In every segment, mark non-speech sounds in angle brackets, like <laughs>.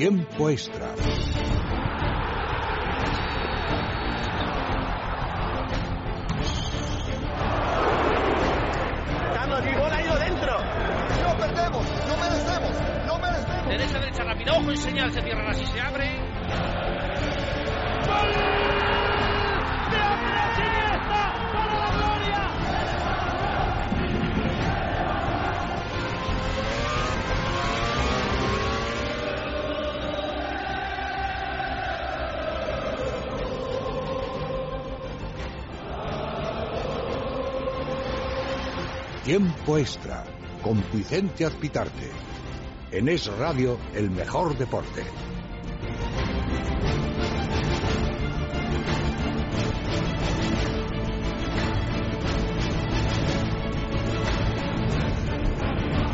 Tiempo extra. Carlos, mi bola ha ido dentro. No perdemos, no merecemos, no merecemos. Derecha, derecha, rápido. Ojo y señal, se cierra así, se abre. ¡Gol! Tiempo extra con Vicente Azpitarte. En Es Radio, el mejor deporte.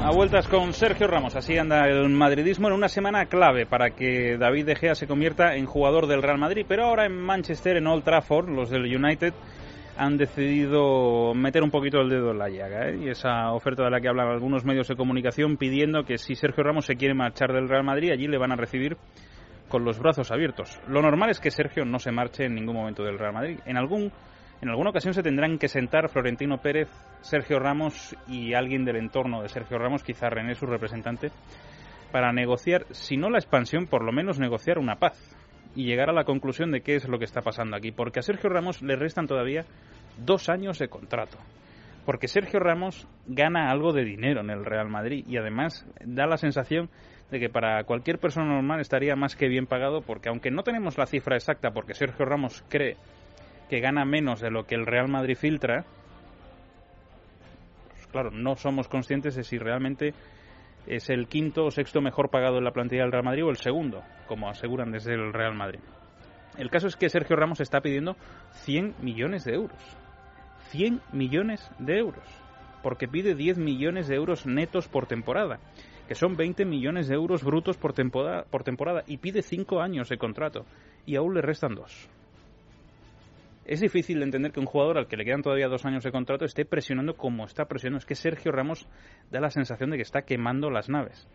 A vueltas con Sergio Ramos. Así anda el madridismo en una semana clave para que David De Gea se convierta en jugador del Real Madrid. Pero ahora en Manchester, en Old Trafford, los del United han decidido meter un poquito el dedo en la llaga. ¿eh? Y esa oferta de la que hablan algunos medios de comunicación pidiendo que si Sergio Ramos se quiere marchar del Real Madrid, allí le van a recibir con los brazos abiertos. Lo normal es que Sergio no se marche en ningún momento del Real Madrid. En algún en alguna ocasión se tendrán que sentar Florentino Pérez, Sergio Ramos y alguien del entorno de Sergio Ramos, quizá René, su representante, para negociar, si no la expansión, por lo menos negociar una paz y llegar a la conclusión de qué es lo que está pasando aquí. Porque a Sergio Ramos le restan todavía dos años de contrato. Porque Sergio Ramos gana algo de dinero en el Real Madrid y además da la sensación de que para cualquier persona normal estaría más que bien pagado porque aunque no tenemos la cifra exacta porque Sergio Ramos cree que gana menos de lo que el Real Madrid filtra, pues claro, no somos conscientes de si realmente es el quinto o sexto mejor pagado en la plantilla del Real Madrid o el segundo, como aseguran desde el Real Madrid. El caso es que Sergio Ramos está pidiendo 100 millones de euros. 100 millones de euros. Porque pide 10 millones de euros netos por temporada, que son 20 millones de euros brutos por temporada, por temporada y pide 5 años de contrato. Y aún le restan dos. Es difícil de entender que un jugador al que le quedan todavía dos años de contrato esté presionando como está presionando. Es que Sergio Ramos da la sensación de que está quemando las naves.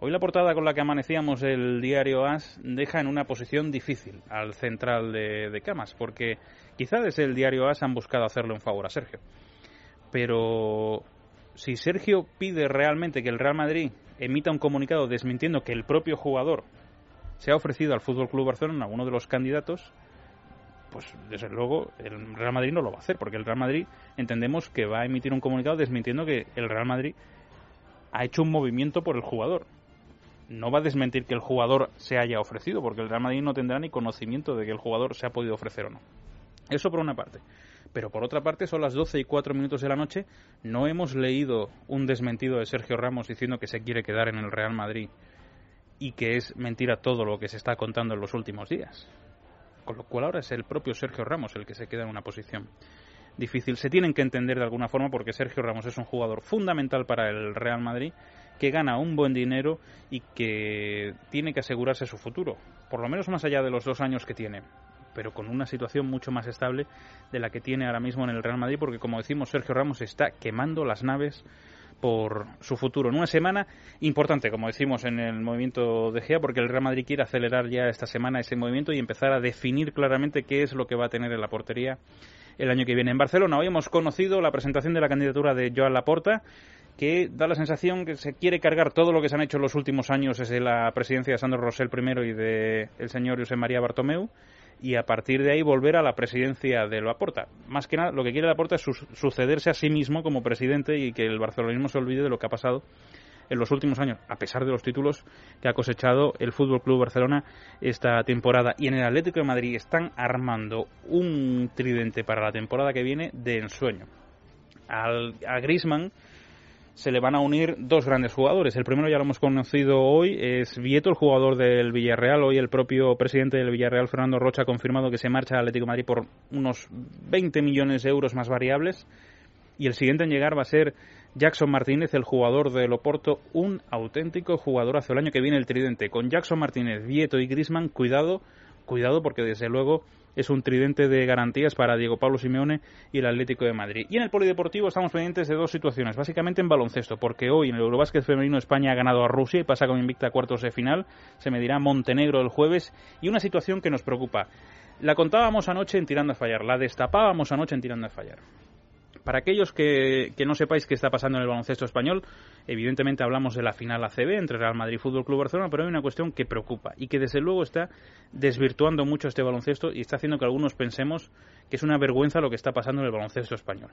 Hoy la portada con la que amanecíamos el diario AS deja en una posición difícil al central de, Camas, porque quizá desde el diario AS han buscado hacerle un favor a Sergio. Pero si Sergio pide realmente que el Real Madrid emita un comunicado desmintiendo que el propio jugador se ha ofrecido al Fútbol Club Barcelona, uno de los candidatos, pues desde luego el Real Madrid no lo va a hacer, porque el Real Madrid entendemos que va a emitir un comunicado desmintiendo que el Real Madrid ha hecho un movimiento por el jugador. No va a desmentir que el jugador se haya ofrecido, porque el Real Madrid no tendrá ni conocimiento de que el jugador se ha podido ofrecer o no. Eso por una parte. Pero por otra parte, son las 12 y 4 minutos de la noche. No hemos leído un desmentido de Sergio Ramos diciendo que se quiere quedar en el Real Madrid y que es mentira todo lo que se está contando en los últimos días con lo cual ahora es el propio Sergio Ramos el que se queda en una posición difícil. Se tienen que entender de alguna forma porque Sergio Ramos es un jugador fundamental para el Real Madrid que gana un buen dinero y que tiene que asegurarse su futuro, por lo menos más allá de los dos años que tiene pero con una situación mucho más estable de la que tiene ahora mismo en el Real Madrid, porque como decimos, Sergio Ramos está quemando las naves por su futuro. En una semana importante, como decimos en el movimiento de GEA, porque el Real Madrid quiere acelerar ya esta semana ese movimiento y empezar a definir claramente qué es lo que va a tener en la portería el año que viene. En Barcelona hoy hemos conocido la presentación de la candidatura de Joan Laporta que da la sensación que se quiere cargar todo lo que se han hecho en los últimos años desde la presidencia de Sandro Rosell primero y de señor José María Bartomeu y a partir de ahí volver a la presidencia de Laporta. Más que nada, lo que quiere Laporta es su sucederse a sí mismo como presidente y que el barcelonismo se olvide de lo que ha pasado en los últimos años, a pesar de los títulos que ha cosechado el Fútbol Club Barcelona esta temporada. Y en el Atlético de Madrid están armando un tridente para la temporada que viene de ensueño. Al, a Griezmann se le van a unir dos grandes jugadores. El primero ya lo hemos conocido hoy, es Vieto, el jugador del Villarreal. Hoy el propio presidente del Villarreal, Fernando Rocha, ha confirmado que se marcha al Atlético Madrid por unos 20 millones de euros más variables. Y el siguiente en llegar va a ser Jackson Martínez, el jugador del Oporto, un auténtico jugador hace el año que viene el tridente. Con Jackson Martínez, Vieto y Grisman, cuidado, cuidado porque desde luego es un tridente de garantías para Diego Pablo Simeone y el Atlético de Madrid. Y en el Polideportivo estamos pendientes de dos situaciones, básicamente en baloncesto, porque hoy en el Eurobásquet femenino España ha ganado a Rusia y pasa con invicta a cuartos de final, se medirá Montenegro el jueves, y una situación que nos preocupa. La contábamos anoche en Tirando a Fallar, la destapábamos anoche en Tirando a Fallar. Para aquellos que, no sepáis qué está pasando en el baloncesto español, evidentemente hablamos de la final ACB entre Real Madrid y Fútbol Club Barcelona, pero hay una cuestión que preocupa y que desde luego está desvirtuando mucho este baloncesto y está haciendo que algunos pensemos que es una vergüenza lo que está pasando en el baloncesto español.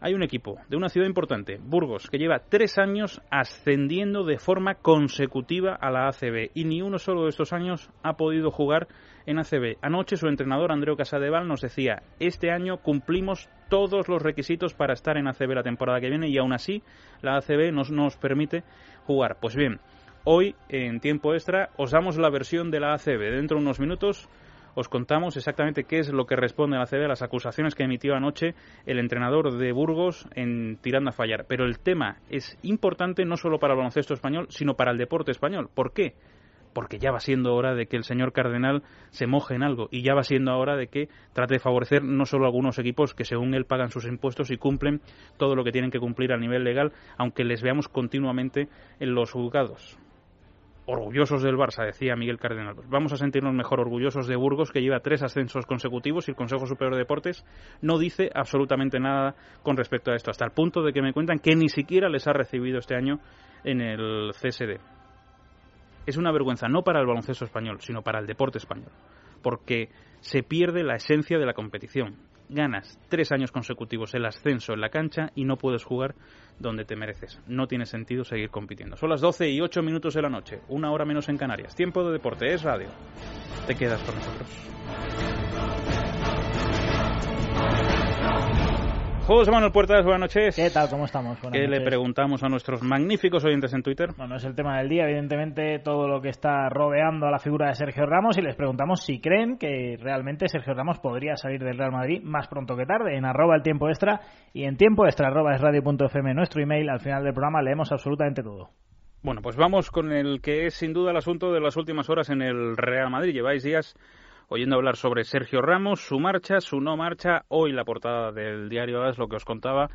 Hay un equipo de una ciudad importante, Burgos, que lleva tres años ascendiendo de forma consecutiva a la ACB y ni uno solo de estos años ha podido jugar en ACB. Anoche su entrenador Andreu Casadeval nos decía, este año cumplimos todos los requisitos para estar en ACB la temporada que viene y aún así la ACB nos, nos permite jugar. Pues bien, hoy en tiempo extra os damos la versión de la ACB. Dentro de unos minutos os contamos exactamente qué es lo que responde la ACB a las acusaciones que emitió anoche el entrenador de Burgos en tirando a fallar. Pero el tema es importante no solo para el baloncesto español, sino para el deporte español. ¿Por qué? Porque ya va siendo hora de que el señor Cardenal se moje en algo y ya va siendo hora de que trate de favorecer no solo algunos equipos que según él pagan sus impuestos y cumplen todo lo que tienen que cumplir a nivel legal, aunque les veamos continuamente en los juzgados. Orgullosos del Barça, decía Miguel Cardenal. Vamos a sentirnos mejor orgullosos de Burgos, que lleva tres ascensos consecutivos y el Consejo Superior de Deportes no dice absolutamente nada con respecto a esto, hasta el punto de que me cuentan que ni siquiera les ha recibido este año en el CSD es una vergüenza no para el baloncesto español, sino para el deporte español, porque se pierde la esencia de la competición. Ganas tres años consecutivos el ascenso en la cancha y no puedes jugar donde te mereces. No tiene sentido seguir compitiendo. Son las 12 y 8 minutos de la noche, una hora menos en Canarias. Tiempo de deporte, es radio. Te quedas con nosotros. José Manuel Puertas, buenas noches. ¿Qué tal? ¿Cómo estamos? ¿Qué le preguntamos a nuestros magníficos oyentes en Twitter? Bueno, es el tema del día, evidentemente, todo lo que está rodeando a la figura de Sergio Ramos y les preguntamos si creen que realmente Sergio Ramos podría salir del Real Madrid más pronto que tarde, en arroba el tiempo extra y en tiempo extra arroba es radio.fm, nuestro email, al final del programa leemos absolutamente todo. Bueno, pues vamos con el que es sin duda el asunto de las últimas horas en el Real Madrid. Lleváis días oyendo hablar sobre Sergio Ramos, su marcha, su no marcha. Hoy la portada del diario AS, lo que os contaba,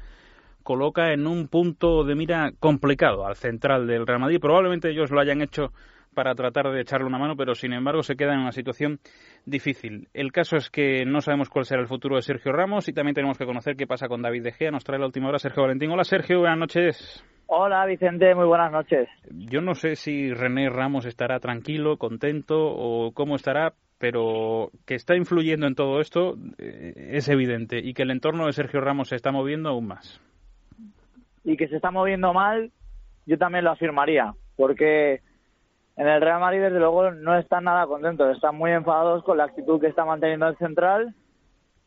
coloca en un punto de mira complicado al central del Real Madrid. Probablemente ellos lo hayan hecho para tratar de echarle una mano, pero sin embargo se queda en una situación difícil. El caso es que no sabemos cuál será el futuro de Sergio Ramos y también tenemos que conocer qué pasa con David De Gea. Nos trae la última hora Sergio Valentín. Hola Sergio, buenas noches. Hola Vicente, muy buenas noches. Yo no sé si René Ramos estará tranquilo, contento o cómo estará, pero que está influyendo en todo esto eh, es evidente y que el entorno de Sergio Ramos se está moviendo aún más. Y que se está moviendo mal, yo también lo afirmaría, porque en el Real Madrid desde luego no están nada contentos, están muy enfadados con la actitud que está manteniendo el central,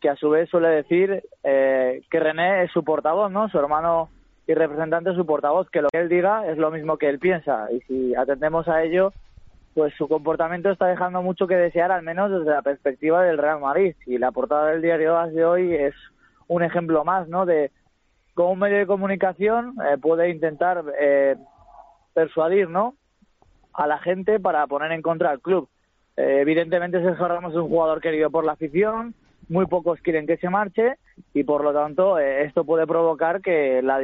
que a su vez suele decir eh, que René es su portavoz, ¿no? Su hermano y representante es su portavoz, que lo que él diga es lo mismo que él piensa y si atendemos a ello pues su comportamiento está dejando mucho que desear, al menos desde la perspectiva del Real Madrid. Y la portada del diario de hoy es un ejemplo más, ¿no? De cómo un medio de comunicación eh, puede intentar eh, persuadir, ¿no? A la gente para poner en contra al club. Eh, evidentemente Sergio Ramos es un jugador querido por la afición, muy pocos quieren que se marche y por lo tanto esto puede provocar que la,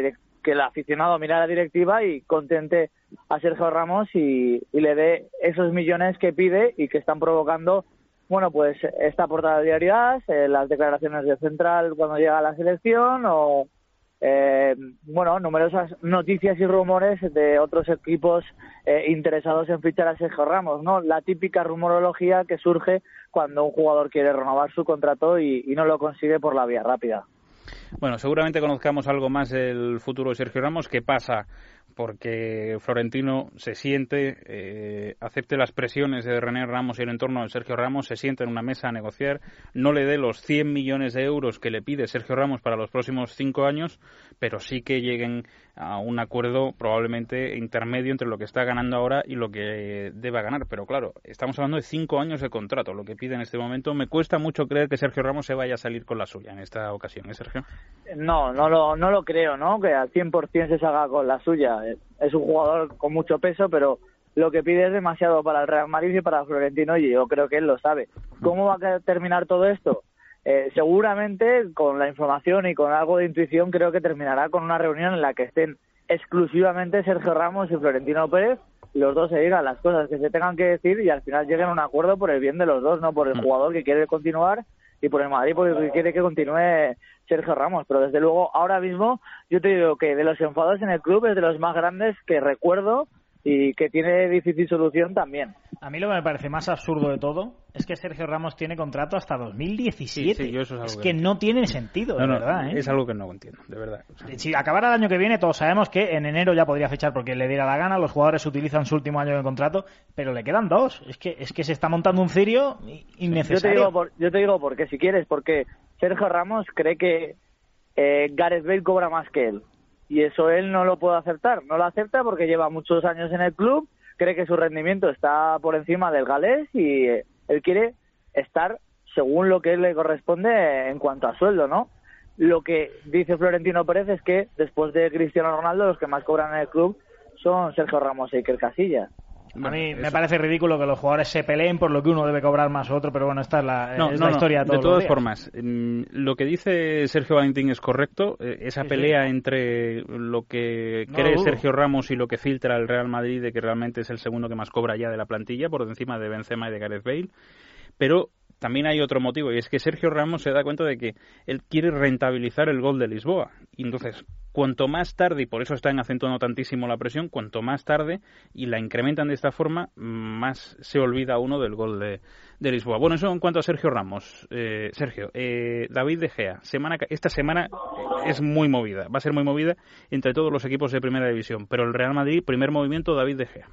que el aficionado mire a la directiva y contente a Sergio Ramos y, le dé esos millones que pide y que están provocando bueno, pues esta portada de diarias, eh, las declaraciones de Central cuando llega a la selección o, eh, bueno, numerosas noticias y rumores de otros equipos eh, interesados en fichar a Sergio Ramos, ¿no? La típica rumorología que surge cuando un jugador quiere renovar su contrato y no lo consigue por la vía rápida. Bueno, seguramente conozcamos algo más del futuro de Sergio Ramos. ¿Qué pasa? Porque Florentino se siente, eh, acepte las presiones de René Ramos y el entorno de Sergio Ramos, se siente en una mesa a negociar, no le dé los 100 millones de euros que le pide Sergio Ramos para los próximos cinco años, pero sí que lleguen a un acuerdo probablemente intermedio entre lo que está ganando ahora y lo que deba ganar. Pero claro, estamos hablando de cinco años de contrato, lo que pide en este momento. Me cuesta mucho creer que Sergio Ramos se vaya a salir con la suya en esta ocasión, ¿eh, Sergio? No, no lo, no lo creo, ¿no? Que al 100% se salga con la suya. Es un jugador con mucho peso, pero lo que pide es demasiado para el Real Madrid y para Florentino y yo creo que él lo sabe. ¿Cómo va a terminar todo esto? Eh, seguramente con la información y con algo de intuición creo que terminará con una reunión en la que estén exclusivamente Sergio Ramos y Florentino Pérez los dos se digan las cosas que se tengan que decir y al final lleguen a un acuerdo por el bien de los dos, no por el mm. jugador que quiere continuar y por el Madrid porque quiere que continúe Sergio Ramos. Pero desde luego, ahora mismo, yo te digo que de los enfados en el club es de los más grandes que recuerdo y que tiene difícil solución también. A mí lo que me parece más absurdo de todo es que Sergio Ramos tiene contrato hasta 2017. es, que, no tiene sentido, de verdad. ¿eh? Es algo que no entiendo, de verdad. Si acabara el año que viene, todos sabemos que en enero ya podría fichar porque le diera la gana, los jugadores utilizan su último año de contrato, pero le quedan dos. Es que, es que se está montando un cirio innecesario. Yo te digo, por, yo te digo porque si quieres, porque Sergio Ramos cree que eh, Gareth Bale cobra más que él y eso él no lo puede aceptar. No lo acepta porque lleva muchos años en el club, cree que su rendimiento está por encima del galés y eh, él quiere estar según lo que le corresponde en cuanto a sueldo, ¿no? Lo que dice Florentino Pérez es que después de Cristiano Ronaldo los que más cobran en el club son Sergio Ramos y Iker Casillas a mí me parece ridículo que los jugadores se peleen por lo que uno debe cobrar más otro, pero bueno, esta es la, historia. De, todas formas, mm, lo que dice Sergio Valentín es correcto. Eh, esa pelea entre lo que cree Sergio Ramos y lo que filtra el Real Madrid de que realmente es el segundo que más cobra ya de la plantilla, por encima de Benzema y de Gareth Bale. Pero también hay otro motivo y es que Sergio Ramos se da cuenta de que él quiere rentabilizar el gol de Lisboa. Y entonces, cuanto más tarde, y por eso están acentuando tantísimo la presión, cuanto más tarde y la incrementan de esta forma, más se olvida uno del gol de, Lisboa. Bueno, eso en cuanto a Sergio Ramos. Eh, Sergio, eh, David De Gea, semana, esta semana es muy movida, va a ser muy movida entre todos los equipos de primera división, pero el Real Madrid, primer movimiento, David De Gea.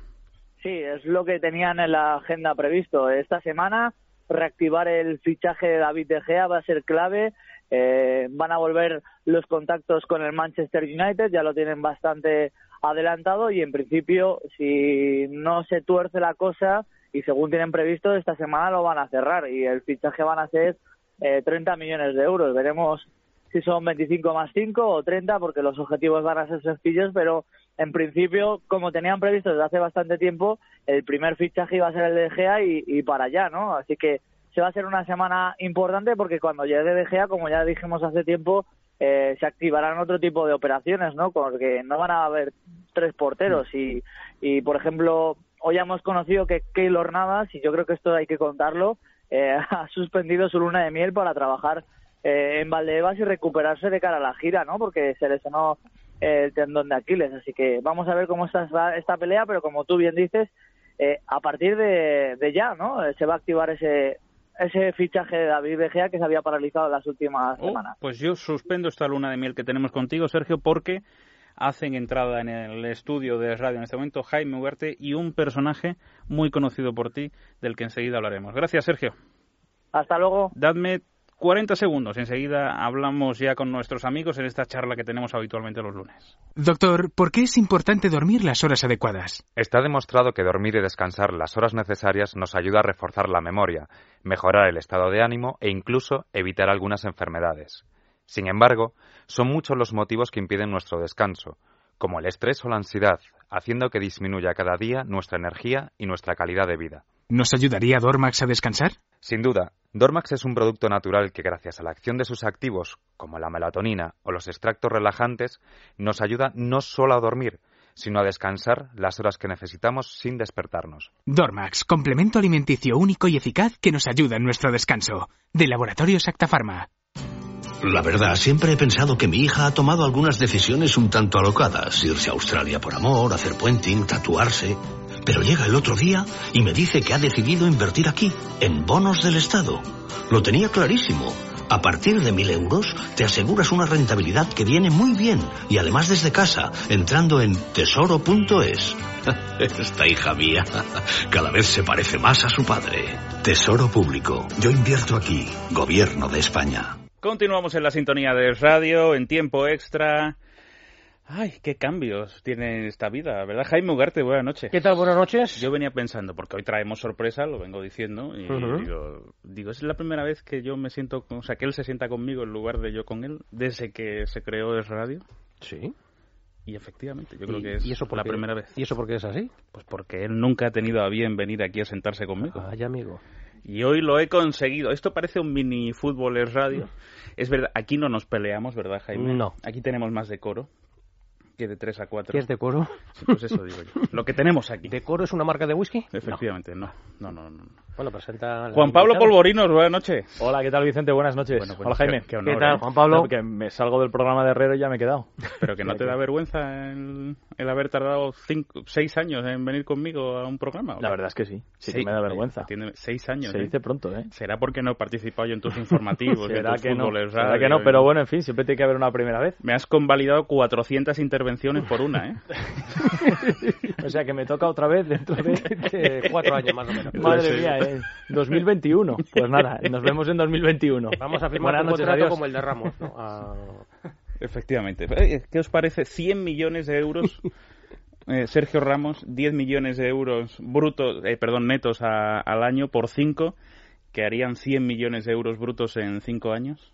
Sí, es lo que tenían en la agenda previsto. Esta semana reactivar el fichaje de David De Gea va a ser clave eh, van a volver los contactos con el Manchester United, ya lo tienen bastante adelantado y en principio si no se tuerce la cosa y según tienen previsto esta semana lo van a cerrar y el fichaje van a ser eh, 30 millones de euros. Veremos si son 25 más 5 o 30 porque los objetivos van a ser sencillos, pero en principio, como tenían previsto desde hace bastante tiempo, el primer fichaje iba a ser el de Gea y, y para allá, ¿no? Así que se va a ser una semana importante porque cuando llegue De Gea, como ya dijimos hace tiempo, eh, se activarán otro tipo de operaciones, ¿no? Porque no van a haber tres porteros y, y por ejemplo, hoy hemos conocido que Keylor Navas, y yo creo que esto hay que contarlo, eh, <laughs> ha suspendido su luna de miel para trabajar eh, en Valdebebas y recuperarse de cara a la gira, ¿no? Porque se lesionó el tendón de Aquiles. Así que vamos a ver cómo está esta pelea, pero como tú bien dices, a partir de, de ya, ¿no? Se va a activar ese ese fichaje de David De Gea que se había paralizado las últimas oh, semanas. Pues yo suspendo esta luna de miel que tenemos contigo, Sergio, porque hacen entrada en el estudio de radio en este momento Jaime Ugarte y un personaje muy conocido por ti del que enseguida hablaremos. Gracias, Sergio. Hasta luego. Dadme 40 segundos. Enseguida hablamos ya con nuestros amigos en esta charla que tenemos habitualmente los lunes. Doctor, ¿por qué es importante dormir las horas adecuadas? Está demostrado que dormir y descansar las horas necesarias nos ayuda a reforzar la memoria, mejorar el estado de ánimo e incluso evitar algunas enfermedades. Sin embargo, son muchos los motivos que impiden nuestro descanso, como el estrés o la ansiedad, haciendo que disminuya cada día nuestra energía y nuestra calidad de vida. ¿Nos ayudaría Dormax a descansar? Sin duda, Dormax es un producto natural que gracias a la acción de sus activos, como la melatonina o los extractos relajantes, nos ayuda no solo a dormir, sino a descansar las horas que necesitamos sin despertarnos. Dormax, complemento alimenticio único y eficaz que nos ayuda en nuestro descanso. De Laboratorios Actafarma. La verdad, siempre he pensado que mi hija ha tomado algunas decisiones un tanto alocadas. Irse a Australia por amor, hacer puenting, tatuarse. Pero llega el otro día y me dice que ha decidido invertir aquí, en bonos del Estado. Lo tenía clarísimo. A partir de mil euros te aseguras una rentabilidad que viene muy bien y además desde casa, entrando en tesoro.es. <laughs> Esta hija mía cada vez se parece más a su padre. Tesoro Público. Yo invierto aquí. Gobierno de España. Continuamos en la sintonía de radio, en tiempo extra. Ay, qué cambios tiene esta vida, ¿verdad? Jaime Ugarte, buenas noches. ¿Qué tal? Buenas noches. Yo venía pensando, porque hoy traemos sorpresa, lo vengo diciendo, y digo, digo, es la primera vez que yo me siento, o sea, que él se sienta conmigo en lugar de yo con él, desde que se creó Es Radio. Sí. Y efectivamente, yo creo ¿Y- que es y eso por la qué? primera vez. ¿Y eso por qué es así? Pues porque él nunca ha tenido a bien venir aquí a sentarse conmigo. Ay, amigo. Y hoy lo he conseguido. Esto parece un mini fútbol es radio. Es verdad, aquí no nos peleamos, ¿verdad, Jaime? No. Aquí tenemos más decoro que de 3 a 4. ¿Qué es decoro? Pues eso digo yo. Lo que tenemos aquí. ¿Decoro es una marca de whisky? Efectivamente, no. No, no, no. Bueno, presenta... Juan Pablo. Polvorinos, buenas noches. Hola, ¿qué tal Vicente? Buenas noches. Bueno, bueno, Hola Jaime. qué- qué honor, tal, ¿eh? Juan Pablo? No, que me salgo del programa de Herrero y ya me he quedado. <laughs> Pero que no te da vergüenza el, el haber tardado cinco, seis años en venir conmigo a un programa. ¿o La verdad es que sí. Sí que Seis- me da vergüenza. Tiene seis años. Se ¿eh? dice pronto, ¿eh? Será porque no he participado yo en tus informativos. en <laughs> Será tus que no. Será que no, pero bueno, en fin, siempre tiene que haber una primera vez. Me has convalidado 400 intervenciones por una, ¿eh? <laughs> O sea que me toca otra vez dentro de, De cuatro años más o menos. Madre Sí. mía, ¿eh? 2021. Pues nada, nos vemos en 2021. Vamos a firmar Buenas un noches, contrato adiós. como el de Ramos, ¿no? A- Efectivamente. Eh, ¿Qué os parece? 100 millones de euros. eh, Sergio Ramos, 10 millones de euros brutos, eh, perdón, netos a- al año por 5, que harían 100 millones de euros brutos en 5 años.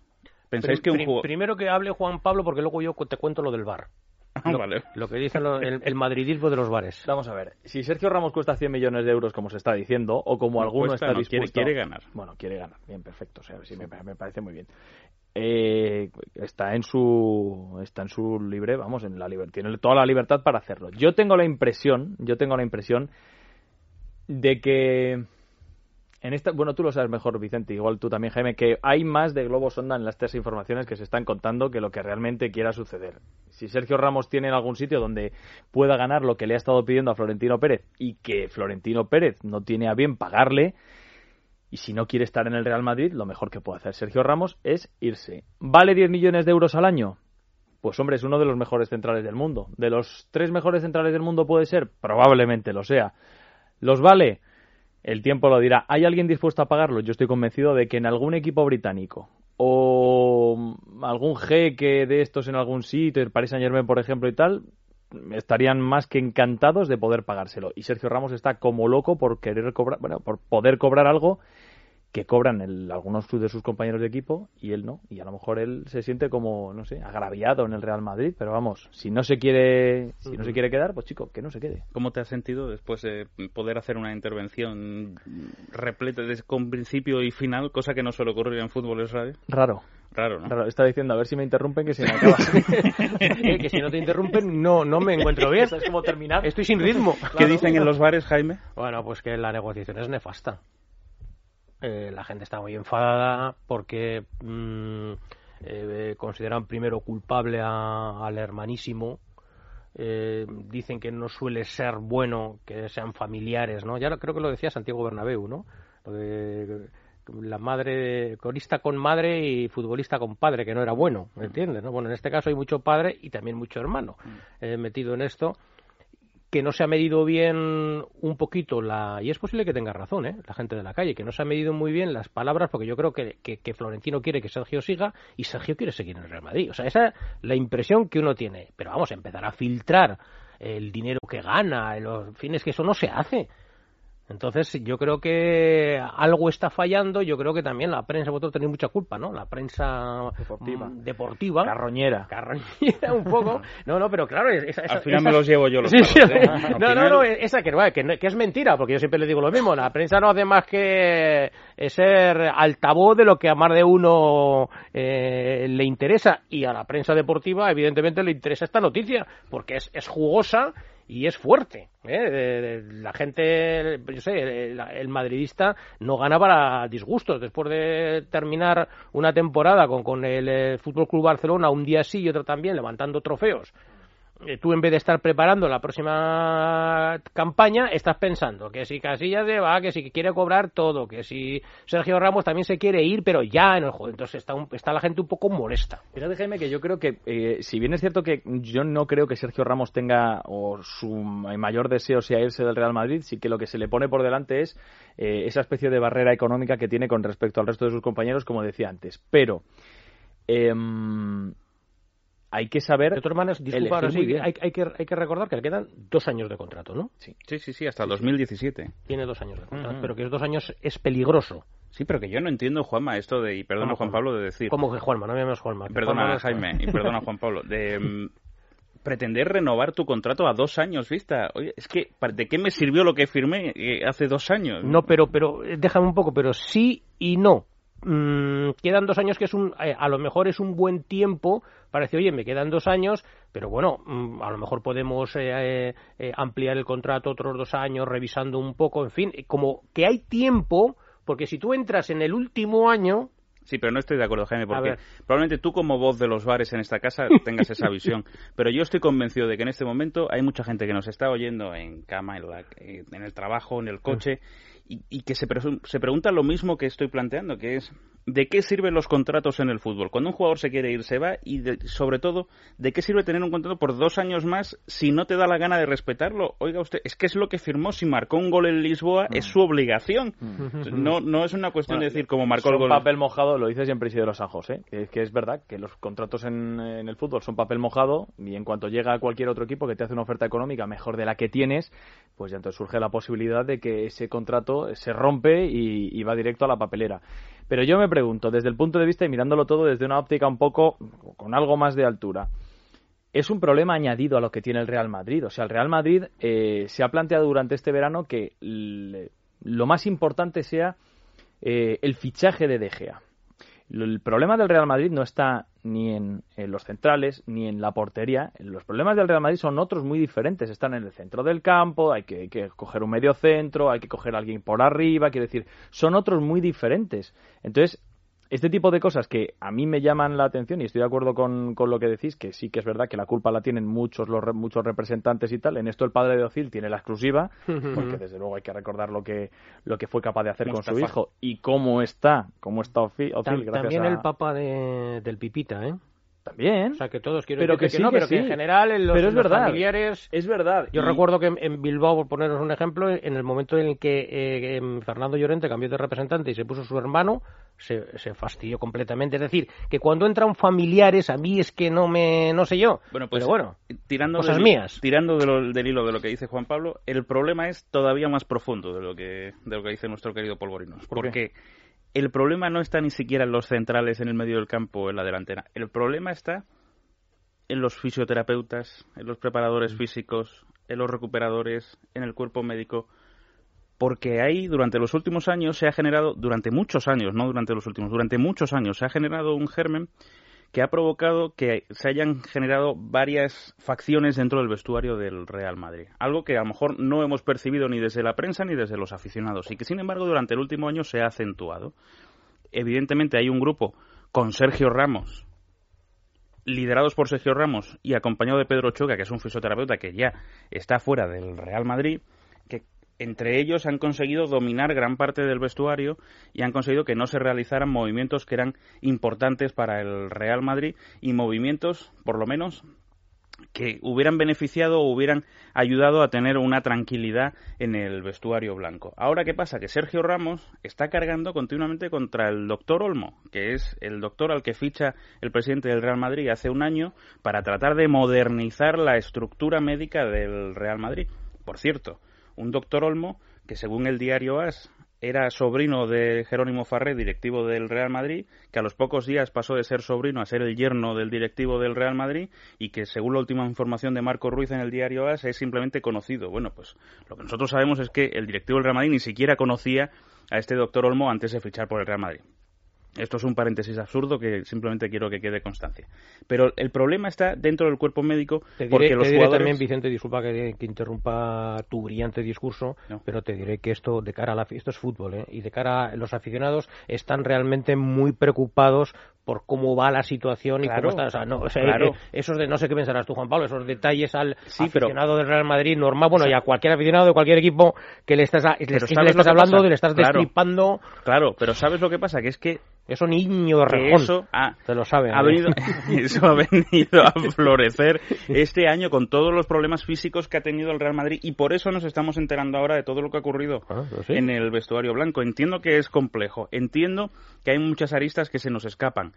¿Pensáis Prim- que un prim- juego... Primero que hable Juan Pablo, porque luego yo te cuento lo del bar. Ah, Lo, vale. lo que dice lo- el, el madridismo de los bares. Vamos a ver, si Sergio Ramos cuesta 100 millones de euros, como se está diciendo, o como No alguno cuesta, está no, quiere- dispuesto... quiere ganar. Bueno, quiere ganar, bien, perfecto, o sea, sí, me, me parece muy bien. Eh, está en su está en su libre, vamos, en la liber- tiene toda la libertad para hacerlo. Yo tengo la impresión, yo tengo la impresión de que en esta, bueno, tú lo sabes mejor, Vicente, igual tú también, Jaime, que hay más de globo sonda en las tres informaciones que se están contando que lo que realmente quiera suceder. Si Sergio Ramos tiene en algún sitio donde pueda ganar lo que le ha estado pidiendo a Florentino Pérez y que Florentino Pérez no tiene a bien pagarle, y si no quiere estar en el Real Madrid, lo mejor que puede hacer Sergio Ramos es irse. ¿Vale 10 millones de euros al año? Pues hombre, es uno de los mejores centrales del mundo. ¿De los tres mejores centrales del mundo puede ser? Probablemente lo sea. ¿Los vale? El tiempo lo dirá. ¿Hay alguien dispuesto a pagarlo? Yo estoy convencido de que en algún equipo británico o algún jeque de estos en algún sitio, el Paris Saint Germain, por ejemplo, y tal, estarían más que encantados de poder pagárselo. Y Sergio Ramos está como loco por querer cobrar, bueno, por poder cobrar algo que cobran el- algunos de sus compañeros de equipo y él no. Y a lo mejor él se siente como, no sé, agraviado en el Real Madrid, pero vamos, si no se quiere, si no se quiere quedar, pues chico, que no se quede. ¿Cómo te has sentido después de poder hacer una intervención repleta de, con principio y final, cosa que no suele ocurrir en fútbol es radio? Raro. Raro, ¿no? Raro. Está diciendo, a ver si me interrumpen, que se me acaba. <laughs> Que si no te interrumpen, no, no me encuentro bien. ¿Sabes cómo terminar? Estoy sin ritmo. <laughs> ¿Qué dicen en los bares, Jaime? Bueno, pues que la negociación es nefasta. Eh, la gente está muy enfadada porque mm, eh, consideran primero culpable a- al hermanísimo. Eh, dicen que no suele ser bueno que sean familiares, ¿no? Ya creo que lo decía Santiago Bernabéu, ¿no? La madre, corista con madre y futbolista con padre, que no era bueno, ¿me entiendes? ¿no? Bueno, en este caso hay mucho padre y también mucho hermano eh, metido en esto que no se ha medido bien un poquito la y es posible que tenga razón ¿eh? la gente de la calle que no se ha medido muy bien las palabras porque yo creo que, que, Florentino quiere que Sergio siga y Sergio quiere seguir en el Real Madrid. O sea esa es la impresión que uno tiene. Pero vamos empezar a filtrar el dinero que gana los fines que eso no se hace entonces yo creo que algo está fallando yo creo que también la prensa vosotros tenéis mucha culpa no la prensa Deportiva. mm, deportiva Carroñera. carroñera un poco <laughs> no no pero claro esa, esa- Al final esa- me los llevo yo los Sí, ¿eh? No, no, no, esa que, que, que es mentira, porque yo siempre le digo lo mismo. La prensa no hace más que eh, ser altavoz de lo que a más de uno eh, le interesa. Y a la prensa deportiva, evidentemente, le interesa esta noticia, porque es, es jugosa y es fuerte. ¿eh? De- de- La gente, yo sé, el, el madridista no gana para disgustos. Después de terminar una temporada con, con el eh, Fútbol Club Barcelona un día sí y otro también, levantando trofeos eh, tú en vez de estar preparando la próxima campaña, estás pensando que si Casillas se va, que si quiere cobrar todo, que si Sergio Ramos también se quiere ir, pero ya en el juego. Entonces está, un- está la gente un poco molesta. Fíjate, Jaime, que yo creo que, eh, si bien es cierto que yo no creo que Sergio Ramos tenga, o su mayor deseo sea irse del Real Madrid, sí que lo que se le pone por delante es eh, esa especie de barrera económica que tiene con respecto al resto de sus compañeros, como decía antes. Pero em, hay que saber. De todas maneras, disculpa, ahora sí, hay, hay que, hay que recordar que le quedan dos años de contrato, ¿no? Sí, sí, sí, sí, hasta 2017. Tiene dos años de contrato, pero que es dos años es peligroso. Sí, pero que yo no entiendo, Juanma, esto de, y perdona ¿Cómo, Juan? Pablo de decir... Como que Juanma, no me llames Juanma. Perdona, Juanma Jaime, y perdona, Juan Pablo. De, <laughs> mm, pretender renovar tu contrato a dos años vista. Oye, es que, ¿de qué me sirvió lo que firmé eh, hace dos años? No, pero, pero eh, déjame un poco, pero sí y no. Mm, quedan dos años que es un, eh, a lo mejor es un buen tiempo para decir, oye, me quedan dos años, pero bueno, mm, a lo mejor podemos ampliar el contrato otros dos años, revisando un poco, en fin, como que hay tiempo, porque si tú entras en el último año, Sí, pero no estoy de acuerdo, Jaime, porque probablemente tú como voz de los bares en esta casa <laughs> tengas esa visión, pero yo estoy convencido de que en este momento hay mucha gente que nos está oyendo en cama, en, la, en el trabajo, en el coche, y, que se, se pregunta lo mismo que estoy planteando, que es ¿de qué sirven los contratos en el fútbol? Cuando un jugador se quiere ir, se va y, sobre todo, ¿de qué sirve tener un contrato por dos años más si no te da la gana de respetarlo? Oiga usted, es que es lo que firmó. Si marcó un gol en Lisboa, es su obligación. No, no es una cuestión de decir como marcó el gol. papel mojado, lo dice siempre Isidro San José, que, que es verdad que los contratos en, en, el fútbol son papel mojado y en cuanto llega a cualquier otro equipo que te hace una oferta económica mejor de la que tienes, pues ya entonces surge la posibilidad de que ese contrato se rompe y va directo a la papelera. Pero yo me pregunto, desde el punto de vista y mirándolo todo desde una óptica un poco con algo más de altura, es un problema añadido a lo que tiene el Real Madrid. O sea, el Real Madrid eh, se ha planteado durante este verano que lo más importante sea eh, el fichaje de De Gea. El problema del Real Madrid no está ni en, los centrales ni en la portería. Los problemas del Real Madrid son otros muy diferentes. Están en el centro del campo, hay que, hay que coger un medio centro, hay que coger a alguien por arriba. Quiero decir, son otros muy diferentes. Entonces, este tipo de cosas que a mí me llaman la atención y estoy de acuerdo con, lo que decís, que sí que es verdad que la culpa la tienen muchos los muchos representantes y tal. En esto el padre de Ocil tiene la exclusiva, porque desde luego hay que recordar lo que lo que fue capaz de hacer con su hijo y cómo está, cómo está Ocil, gracias También el papá de, del Pipita, ¿eh? También. O sea, que todos quieren pero que, sí, no, pero que en general en los, pero es verdad, familiares... Es verdad. Yo recuerdo que en Bilbao, por poneros un ejemplo, en el momento en el que eh, Fernando Llorente cambió de representante y se puso su hermano, se, se, fastidió completamente. Es decir, que cuando entran familiares, a mí es que no me... no sé yo. Bueno, pues pero bueno, tirando cosas mías. Tirando del hilo de lo que dice Juan Pablo, el problema es todavía más profundo de lo que, de lo que dice nuestro querido Polvorinos. ¿Por porque el problema no está ni siquiera en los centrales, en el medio del campo, en la delantera. El problema está en los fisioterapeutas, en los preparadores mm. físicos, en los recuperadores, en el cuerpo médico, porque ahí durante los últimos años se ha generado, durante muchos años, no durante los últimos, durante muchos años se ha generado un germen que ha provocado que se hayan generado varias facciones dentro del vestuario del Real Madrid. Algo que a lo mejor no hemos percibido ni desde la prensa ni desde los aficionados y que sin embargo durante el último año se ha acentuado. Evidentemente hay un grupo con Sergio Ramos liderados por Sergio Ramos y acompañado de Pedro Choca, que es un fisioterapeuta que ya está fuera del Real Madrid, que entre ellos han conseguido dominar gran parte del vestuario y han conseguido que no se realizaran movimientos que eran importantes para el Real Madrid y movimientos, por lo menos, que hubieran beneficiado o hubieran ayudado a tener una tranquilidad en el vestuario blanco. Ahora, ¿qué pasa? Que Sergio Ramos está cargando continuamente contra el doctor Olmo, que es el doctor al que ficha el presidente del Real Madrid hace un año para tratar de modernizar la estructura médica del Real Madrid. Por cierto, un doctor Olmo que según el diario AS era sobrino de Jerónimo Farré, directivo del Real Madrid, que a los pocos días pasó de ser sobrino a ser el yerno del directivo del Real Madrid y que, según la última información de Marco Ruiz en el diario AS, es simplemente conocido. Bueno, pues lo que nosotros sabemos es que el directivo del Real Madrid ni siquiera conocía a este doctor Olmo antes de fichar por el Real Madrid. Esto es un paréntesis absurdo que simplemente quiero que quede constancia. Pero el problema está dentro del cuerpo médico porque los jugadores... también, Vicente, disculpa que, interrumpa tu brillante discurso, pero te diré que esto de cara a la esto es fútbol, ¿eh? y de cara a los aficionados están realmente muy preocupados por cómo va la situación y cómo está. O sea, no, eh, <laughs> esos de, no sé qué pensarás tú, Juan Pablo, esos detalles al aficionado del Real Madrid normal, bueno, y a cualquier aficionado de cualquier equipo que le estás, le, estás hablando, le estás destripando. Claro, pero ¿sabes lo que pasa? Que es que eso niño rejón. Eso ha, lo sabe. Ha venido, <laughs> eso ha venido a <laughs> florecer este año con todos los problemas físicos que ha tenido el Real Madrid y por eso nos estamos enterando ahora de todo lo que ha ocurrido ah, pues en el vestuario blanco. Entiendo que es complejo, entiendo que hay muchas aristas que se nos escapan,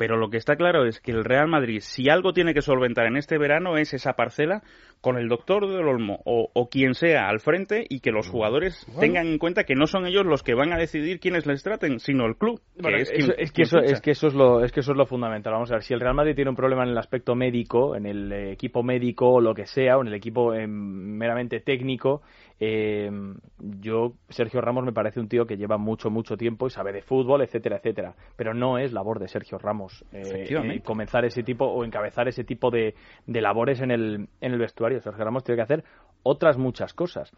pero lo que está claro es que el Real Madrid, si algo tiene que solventar en este verano, es esa parcela con el doctor del Olmo o, o, quien sea al frente y que los jugadores tengan en cuenta que no son ellos los que van a decidir quiénes les traten, sino el club. Que Bueno, es, eso- quien- es que quien eso, ficha. es que eso es lo es que eso es lo fundamental. Vamos a ver, si el Real Madrid tiene un problema en el aspecto médico, en el eh, equipo médico o lo que sea, o en el equipo eh, meramente técnico, eh, yo Sergio Ramos me parece un tío que lleva mucho mucho tiempo y sabe de fútbol, etcétera, etcétera. Pero no es labor de Sergio Ramos eh, eh, comenzar ese tipo o encabezar ese tipo de, de labores en el en el vestuario. Sergio Ramos tiene que hacer otras muchas cosas.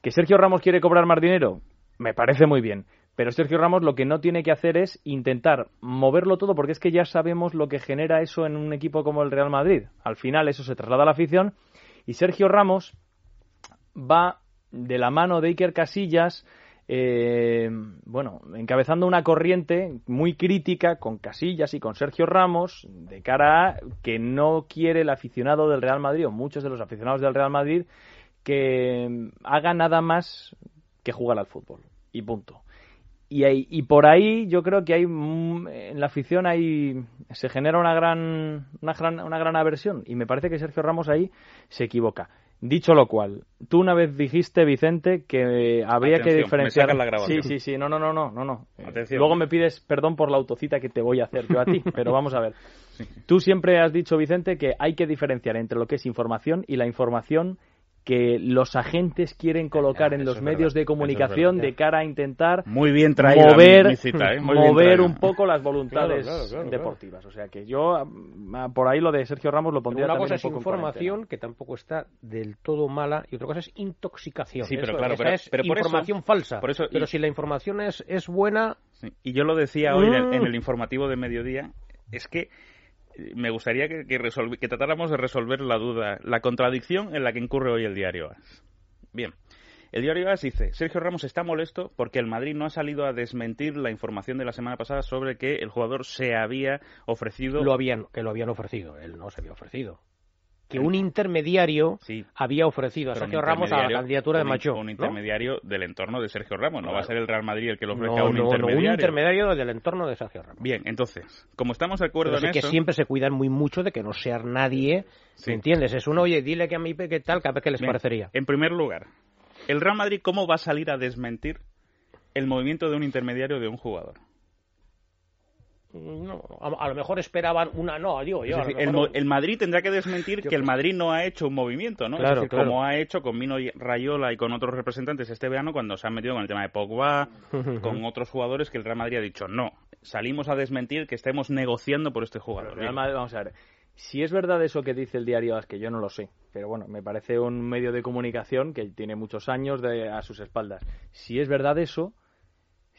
¿Que Sergio Ramos quiere cobrar más dinero? Me parece muy bien. Pero Sergio Ramos lo que no tiene que hacer es intentar moverlo todo, porque es que ya sabemos lo que genera eso en un equipo como el Real Madrid. Al final eso se traslada a la afición y Sergio Ramos va de la mano de Iker Casillas, eh, bueno, encabezando una corriente muy crítica con Casillas y con Sergio Ramos de cara a que no quiere el aficionado del Real Madrid o muchos de los aficionados del Real Madrid que haga nada más que jugar al fútbol y punto. Y, ahí- y por ahí yo creo que hay en la afición hay se genera una gran una gran una gran aversión y me parece que Sergio Ramos ahí se equivoca. Dicho lo cual, tú una vez dijiste Vicente que habría que Atención, diferenciar. la grabación. Sí, sí, sí, no, no, no, no, no, no. Atención. Luego me pides perdón por la autocita que te voy a hacer yo a ti, <laughs> pero vamos a ver. Tú siempre has dicho Vicente que hay que diferenciar entre lo que es información y la información que los agentes quieren colocar en los es medios verdad, de es comunicación de cara a intentar Muy bien traída mover, mi cita, ¿eh? Muy mover un poco las voluntades Claro, claro, claro, claro. deportivas. O sea que yo ah, por ahí lo de Sergio Ramos lo pondría Una también cosa es un poco en información, que tampoco está del todo mala, y otra cosa es intoxicación. Sí, pero Eso- claro, pero- es pero por eso- información falsa. por eso- pero y- si la información es, es buena, Sí. Y yo lo decía hoy en el, Mm. en el informativo de mediodía, es que eh, me gustaría que, tratáramos de resolver la duda, la contradicción en la que incurre hoy el diario AS. Bien, el diario AS dice, Sergio Ramos está molesto porque el Madrid no ha salido a desmentir la información de la semana pasada sobre que el jugador se había ofrecido... que lo habían ofrecido. Él no se había ofrecido. Que un intermediario había ofrecido a un Sergio Ramos a la candidatura de un- Macho. Un ¿no? intermediario del entorno de Sergio Ramos, no va a ser el Real Madrid el que le No, ofrezca un no, no, intermediario. un intermediario del entorno de Sergio Ramos. Bien, entonces, como estamos de acuerdo Pero sí en que eso... siempre se cuidan muy mucho de que no sea nadie, ¿me entiendes? Es uno, oye, dile que a mí qué tal, que qué les Bien, parecería. En primer lugar, ¿el Real Madrid cómo va a salir a desmentir el movimiento de un intermediario de un jugador? No, a, a lo mejor esperaban una, no, digo yo. Decir, el, mejor- mo- el Madrid tendrá que desmentir que el Madrid no ha hecho un movimiento, ¿no? Claro, es decir, claro. como ha hecho con Mino y- Rayola y con otros representantes este verano cuando se han metido con el tema de Pogba, <laughs> con otros jugadores que el Real Madrid ha dicho no. Salimos a desmentir que estemos negociando por este jugador. Real. Madrid, vamos a ver. Si es verdad eso que dice el diario AS, que yo no lo sé, pero bueno, me parece un medio de comunicación que tiene muchos años de, a sus espaldas. Si es verdad eso,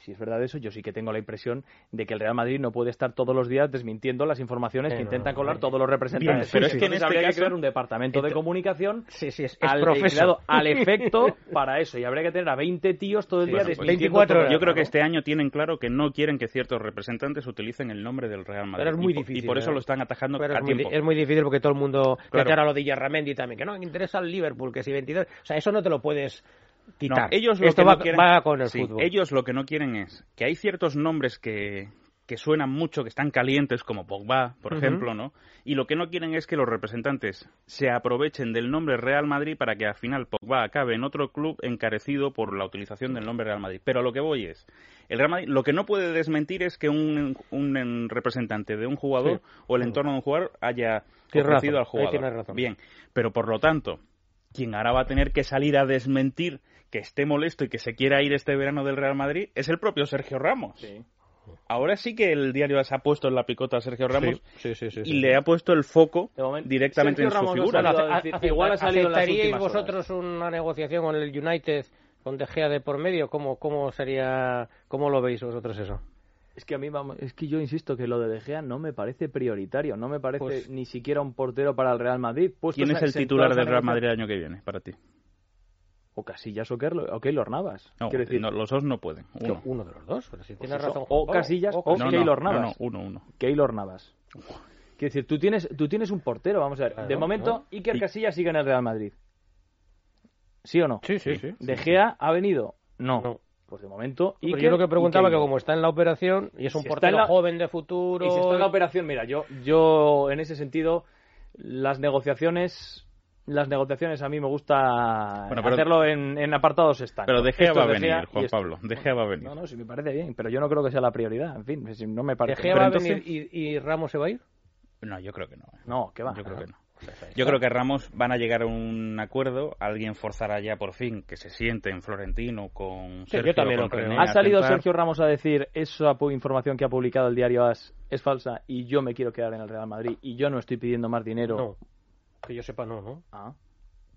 si es verdad eso, yo sí que tengo la impresión de que el Real Madrid no puede estar todos los días desmintiendo las informaciones Eh, que no, intentan colar no. todos los representantes. Bien, pero es que en Entonces este habría caso- que crear un departamento de comunicación Sí, sí, es, es al, profeso. creado al <laughs> efecto para eso. Y habría que tener a 20 tíos todo el día Bueno, desmintiendo todo Yo el creo que este año tienen claro que no quieren que ciertos representantes utilicen el nombre del Real Madrid. Pero es muy y por, difícil, Y por eso ¿eh? lo están atajando Pero a es, muy, tiempo. di- es muy difícil porque todo el mundo Claro. a lo de Yarramendi también, que no, me interesa el Liverpool, que si 22... O sea, eso no te lo puedes quitar. No, ellos lo Esto que va, no quieren- va con el sí, fútbol. Ellos lo que no quieren es que hay ciertos nombres que, que suenan mucho, que están calientes, como Pogba, por ejemplo, ¿no? Y lo que no quieren es que los representantes se aprovechen del nombre Real Madrid para que al final Pogba acabe en otro club encarecido por la utilización del nombre Real Madrid. Pero a lo que voy es, el Real Madrid lo que no puede desmentir es que un, un representante de un jugador Sí. o el entorno de un jugador haya ofrecido razón, al jugador. razón. Bien, pero por lo tanto, quien ahora va a tener que salir a desmentir que esté molesto y que se quiera ir este verano del Real Madrid es el propio Sergio Ramos. Ahora sí que el diario se ha puesto en la picota a Sergio Ramos Sí, sí, sí, y sí. le ha puesto el foco directamente Sergio en su Ramos no figura. a igual ha salido en las ¿Aceptaríais horas. vosotros una negociación con el United con De Gea de por medio? ¿Cómo, cómo sería, cómo lo veis vosotros eso? Es que a mí, vamos, es que yo insisto que lo de De Gea no me parece prioritario, no me parece Pues- ni siquiera un portero para el Real Madrid. ¿Quién es el titular del Real Madrid el año que viene para ti? O Casillas o Keylor, o Keylor Navas. No, Quiero decir, no, los dos no pueden. Uno. Uno de los dos, pero si pues tienes eso, razón. o Casillas o No, no, Keylor no, Navas. no, uno, uno. Keylor Navas. Quiero decir, tú tienes, tú tienes un portero, vamos a ver. Claro, de momento, ¿no? Iker Y- Casillas sigue en el Real Madrid. ¿Sí o no? Sí, sí, sí. ¿De Gea ha venido? No. No. Pues de momento, Pero Iker yo lo que y preguntaba que como está en la operación y es un Si portero la- joven de futuro... Y si está en la operación, mira, yo, yo en ese sentido, las negociaciones las negociaciones a mí me gusta Bueno, pero- hacerlo en, en apartados estancos. Pero De Gea va a De venir, Gea Juan. Pablo. De Gea va a venir. No, no, sí me parece bien, pero yo no creo que sea la prioridad. En fin, si no me ¿De parece. Gea Pero va a entonces- venir y, y Ramos se va a ir? No, yo creo que no. ¿eh? No, que va. Yo creo que no. <laughs> Yo creo que Ramos van a llegar a un acuerdo, alguien forzará ya por fin que se siente en Florentino con Sí, yo Sergio, también lo con creo. René Ha salido a tentar. Sergio Ramos a decir esa información que ha publicado el diario AS es falsa y yo me quiero quedar en el Real Madrid y yo no estoy pidiendo más dinero. No. Que yo sepa, no, ¿no? Ah.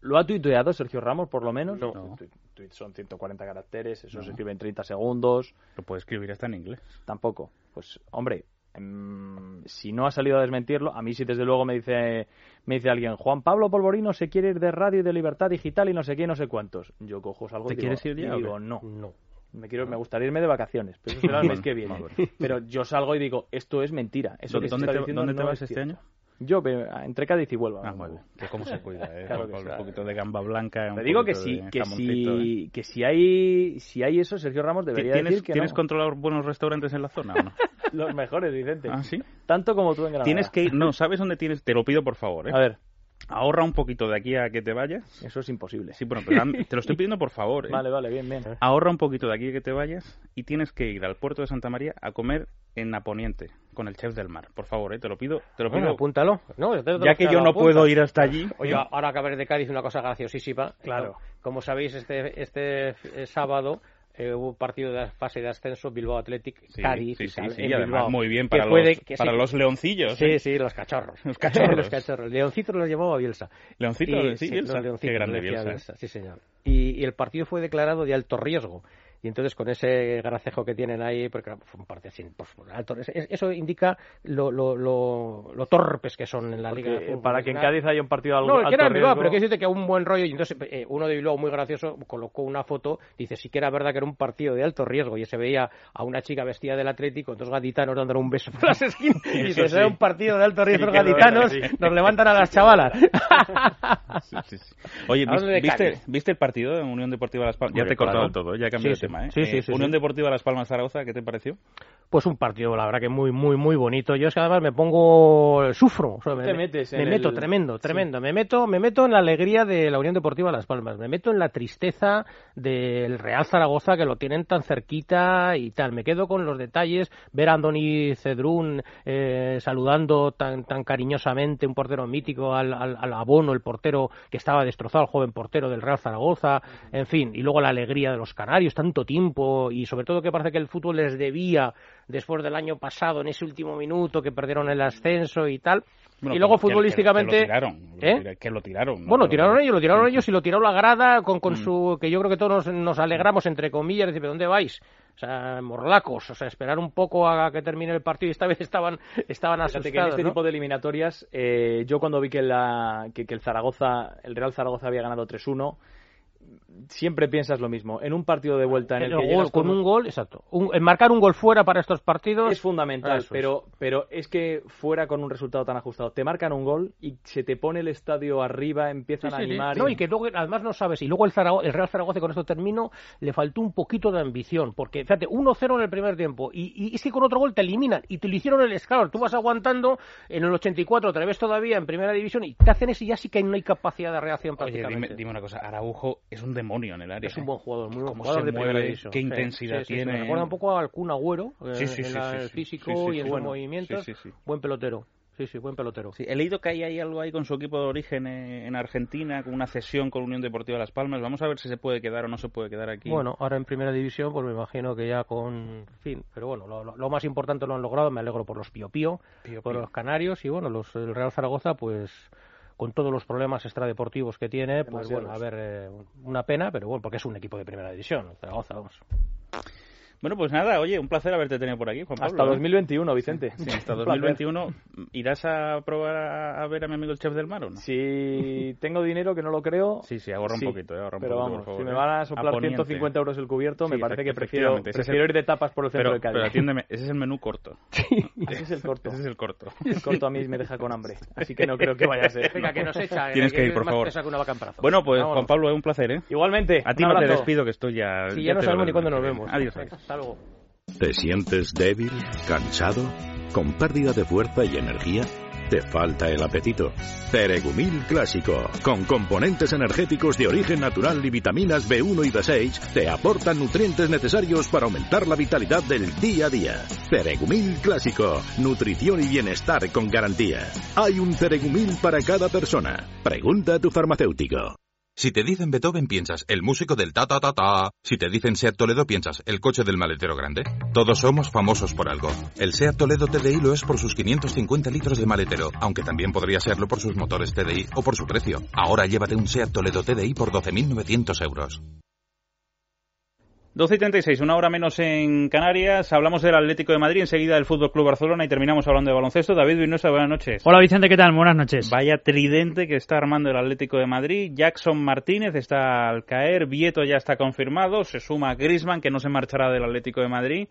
¿Lo ha tuiteado Sergio Ramos, por lo menos? No. Tuit son 140 caracteres, eso No. se escribe en 30 segundos. Lo puede escribir hasta en inglés. Tampoco. Pues, hombre, em, si no ha salido a desmentirlo, a mí sí desde luego me dice me dice alguien, Juan Pablo Polvorino se quiere ir de radio y de libertad digital y no sé qué, no sé cuántos. Yo cojo algo ¿Te y digo, quieres ir ya y o digo, no. No. Me, quiero, me gustaría irme de vacaciones, pero eso será el <laughs> mes que viene. Pero yo salgo y digo, esto es mentira. Eso que se ¿Dónde está te, diciendo dónde te no vas es este cierto. año? Yo, ve- entre Cádiz y Huelva. Ah, muy bien. Que cómo se cuida, ¿eh? Claro sí. un poquito de gamba blanca. Te digo que sí, que jamoncito, ¿eh? si, que si hay si hay eso, Sergio Ramos debería ¿Tienes, decir que ¿tienes no. controlados buenos restaurantes en la zona o no? <laughs> Los mejores, Vicente. ¿Ah, sí? Tanto como tú en Granada. Tienes que ir... No, ¿sabes dónde tienes? Te lo pido, por favor, ¿eh? A ver, Ahorra un poquito de aquí a que te vayas. eso es imposible. Sí, bueno, pero <laughs> te lo estoy pidiendo por favor, ¿eh? Vale, vale, bien, bien. Ahorra un poquito de aquí a que te vayas y tienes que ir al puerto de Santa María a comer en Naponiente con el chef del mar. Por favor, ¿eh? Te lo pido, te lo Bueno, pido. apúntalo. No, te lo ya que yo no apuntas. puedo ir hasta allí. Oye, ahora que haber de Cádiz, una cosa graciosísima. Claro. Como sabéis, este, este eh, sábado eh, hubo un partido de fase de ascenso Bilbao Athletic Sí, Cádiz sí, sí, tal, sí, en y además Bilbao. muy bien para, los, para los leoncillos. Sí, ¿eh? sí, los cachorros. Los cachorros. <laughs> los cachorros. Leoncitos los llevaba Bielsa. Leoncito, Y- sí, Bielsa. los leoncitos Qué grande Bielsa. Sí, señor. Y, y el partido fue declarado de alto riesgo. Y entonces con ese gracejo que tienen ahí, porque fue un partido sin pues, alto, es- es- eso indica lo, lo, lo, lo torpes que son en la liga. de Porque fútbol para que en. Cádiz haya un partido algo No, el que era alto en Bilbao, pero quiero decirte que un buen rollo. Y entonces eh, uno de Bilbao muy gracioso colocó una foto, dice sí que era verdad que era un partido de alto riesgo y se veía a una chica vestida del Atlético, dos gaditanos dándole un beso por las <laughs> esquinas. Y dice, sí. era un partido de alto riesgo, Sí, que gaditanos, sí. nos levantan a las chavalas. <laughs> Sí, sí, sí. Oye, de ¿viste. ¿viste el partido de Unión Deportiva Las Palmas? Ya te he cortado claro. todo, ya he cambiado Sí, de tema. ¿Eh? sí, sí, Eh, sí, Unión sí. Deportiva Las Palmas Zaragoza, ¿qué te pareció? Pues un partido, la verdad que muy, muy, muy bonito. Yo es que además me pongo, sufro. o sea, me, Te metes en me meto, el- tremendo, Sí. tremendo. Me meto, me meto en la alegría de la Unión Deportiva Las Palmas. Me meto en la tristeza del Real Zaragoza que lo tienen tan cerquita y tal. Me quedo con los detalles. Ver a Andoni Cedrún eh, saludando tan, tan cariñosamente un portero mítico al, al, al abono, el portero que estaba destrozado, el joven portero del Real Zaragoza. En fin, y luego la alegría de los canarios, tanto tiempo y sobre todo que parece que el fútbol les debía después del año pasado, en ese último minuto que perdieron el ascenso y tal. Bueno, y luego que- futbolísticamente... Que, lo tiraron. ¿Eh? Que lo tiraron. ¿no? Bueno, tiraron ellos, lo tiraron ellos y lo tiró la grada con, con Mm. su... que yo creo que todos nos, nos alegramos, entre comillas, decir, ¿pero dónde vais? O sea, morlacos, o sea, esperar un poco a que termine el partido y esta vez estaban, estaban asustados, que en este ¿no? tipo de eliminatorias, eh, yo cuando vi que, la, que, que el Zaragoza, el Real Zaragoza había ganado 3-1, siempre piensas lo mismo. En un partido de vuelta en el, El que gol, llegas con un gol, exacto. Un- el marcar un gol fuera para estos partidos es fundamental, es. pero, pero es que fuera con un resultado tan ajustado, te marcan un gol y se te pone el estadio arriba, empiezan Sí, a sí, sí. animar. No, y que luego, además no sabes. Y luego el, Zarago- el Real Zaragoza, y con esto termino, le faltó un poquito de ambición. Porque, fíjate, 1-0 en el primer tiempo. Y, y es que con otro gol te eliminan. Y te lo hicieron el escalón. Tú vas aguantando en el 84, otra vez todavía en primera división. Y te hacen eso y ya sí que no hay capacidad de reacción Oye, prácticamente. dime, dime una cosa. Araujo es un demonio en el área. Es un ¿eh? buen jugador, muy buen jugador se de primera mueve, división. qué Sí, intensidad sí, sí, sí. tiene. Me recuerda un poco al Kun Agüero eh, en la- el físico y en bueno. movimientos. Buen pelotero. Sí, sí, buen pelotero. Sí, he leído que hay, hay algo ahí con su equipo de origen eh, en Argentina, con una cesión con Unión Deportiva Las Palmas. Vamos a ver si se puede quedar o no se puede quedar aquí. Bueno, ahora en primera división, pues me imagino que ya con fin. Pero bueno, lo, lo- lo más importante lo han logrado. Me alegro por los Pío Pío, Pío por Pío. los canarios y bueno, los, el Real Zaragoza, pues con todos los problemas extradeportivos que tiene, pues bueno, a ver, eh, una pena, pero bueno, porque es un equipo de primera división, Zaragoza, vamos. Bueno, pues nada, oye, un placer haberte tenido por aquí, Juan Pablo. Hasta ¿eh? 2021, Vicente. Sí, <laughs> hasta Un placer. 2021. ¿Irás a probar a, a ver a mi amigo el chef del mar o no? Si tengo dinero, que no lo creo. Sí, sí, ahorra un sí. poquito, eh, ahorra un Pero poquito, vamos, por favor, si me eh. van a A soplar Poniente. 150 euros el cubierto, me Sí, parece que prefiero, prefiero el- ir de tapas por el centro Pero, de Cádiz. pero atiéndeme, ese es el menú corto. <laughs> Ese es el corto. Ese es el corto. El corto a mí me deja con hambre. Así que no creo que vaya a ser. Venga, que nos echa. Tienes que ir, por favor. presa que una vaca en brazos. Bueno, pues Vámonos. Juan Pablo, es un placer, ¿eh? Igualmente. A ti no te despido, que estoy ya... Sí, ya no sabemos ni cuándo nos vemos. Adiós. ¿Te sientes débil, cansado, con pérdida de fuerza y energía? ¿Te falta el apetito? Ceregumil Clásico, con componentes energéticos de origen natural y vitaminas B1 y B6, te aportan nutrientes necesarios para aumentar la vitalidad del día a día. Ceregumil Clásico, nutrición y bienestar con garantía. Hay un Ceregumil para cada persona. Pregunta a tu farmacéutico. Si te dicen Beethoven, piensas el músico del ta ta ta ta. Si te dicen Seat Toledo, piensas el coche del maletero grande. Todos somos famosos por algo. El Seat Toledo TDI lo es por sus 550 litros de maletero, aunque también podría serlo por sus motores TDI o por su precio. Ahora llévate un Seat Toledo TDI por 12.900 euros. 12 y 36, una hora menos en Canarias. Hablamos del Atlético de Madrid, enseguida del Fútbol Club Barcelona y terminamos hablando de baloncesto. David Vinosa, buenas noches. Hola Vicente, ¿qué tal? Buenas noches. Vaya tridente que está armando el Atlético de Madrid. Jackson Martínez está al caer, Vieto ya está confirmado, se suma Grisman que no se marchará del Atlético de Madrid.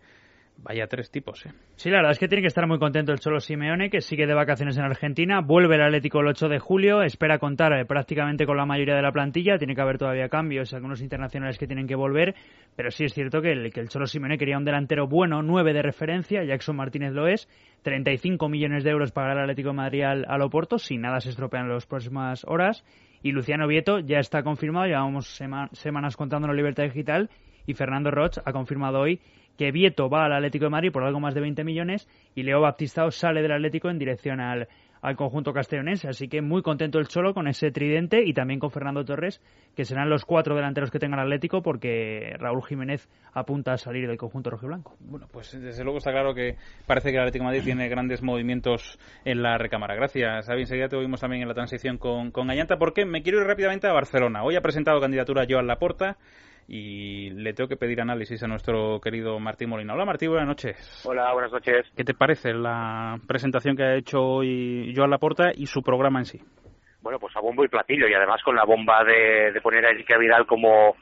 Vaya tres tipos, ¿eh? Sí, la verdad es que tiene que estar muy contento el Cholo Simeone, que sigue de vacaciones en Argentina. Vuelve el Atlético el 8 de julio. Espera contar eh, prácticamente con la mayoría de la plantilla. Tiene que haber todavía cambios, algunos internacionales que tienen que volver. Pero sí es cierto que el, que el Cholo Simeone quería un delantero bueno, 9 de referencia. Jackson Martínez lo es. 35 millones de euros para el Atlético de Madrid al, al Oporto, si nada se estropea en las próximas horas. Y Luciano Vieto ya está confirmado. Llevamos semanas contando la Libertad Digital. Y Fernando Roch ha confirmado hoy que Vieto va al Atlético de Madrid por algo más de 20 millones y Leo Baptistao sale del Atlético en dirección al, al conjunto castellonense. Así que muy contento el Cholo con ese tridente y también con Fernando Torres, que serán los cuatro delanteros que tenga el Atlético porque Raúl Jiménez apunta a salir del conjunto rojiblanco. Bueno, pues desde luego está claro que parece que el Atlético de Madrid tiene grandes movimientos en la recámara. Gracias, Xavi. Enseguida te oímos también en la transición con, con Gallanta porque me quiero ir rápidamente a Barcelona. Hoy ha presentado candidatura Joan Laporta y le tengo que pedir análisis a nuestro querido Martín Molina. Hola Martín, buenas noches. Hola, buenas noches. ¿Qué te parece la presentación que ha hecho hoy Joan Laporta y su programa en sí? Bueno, pues a bombo y platillo y además con la bomba de, de poner a Enrique Vidal como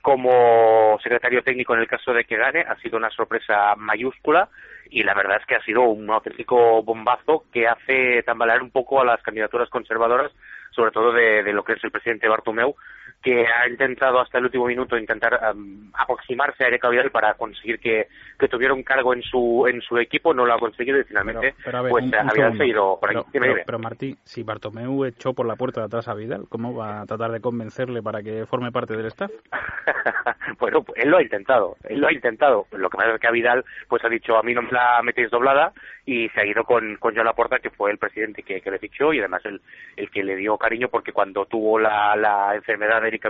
como secretario técnico en el caso de que gane ha sido una sorpresa mayúscula y la verdad es que ha sido un auténtico bombazo que hace tambalear un poco a las candidaturas conservadoras sobre todo de, de lo que es el presidente Bartomeu que ha intentado hasta el último minuto intentar um, aproximarse a Erika Vidal para conseguir que, que, tuviera un cargo en su en su equipo, no lo ha conseguido y finalmente pero, pero ver, pues un, un había seguido por pero, pero, pero, Martí, si Bartomeu echó por la puerta de atrás a Vidal, ¿cómo va a tratar de convencerle para que forme parte del staff? <laughs> bueno, él lo ha intentado, él lo ha intentado. Lo que pasa es que a Vidal pues ha dicho a mí no me la metéis doblada y se ha ido con, con Joan Laporta, que fue el presidente que, que le fichó y además el, el que le dio cariño porque cuando tuvo la, la enfermedad de Erika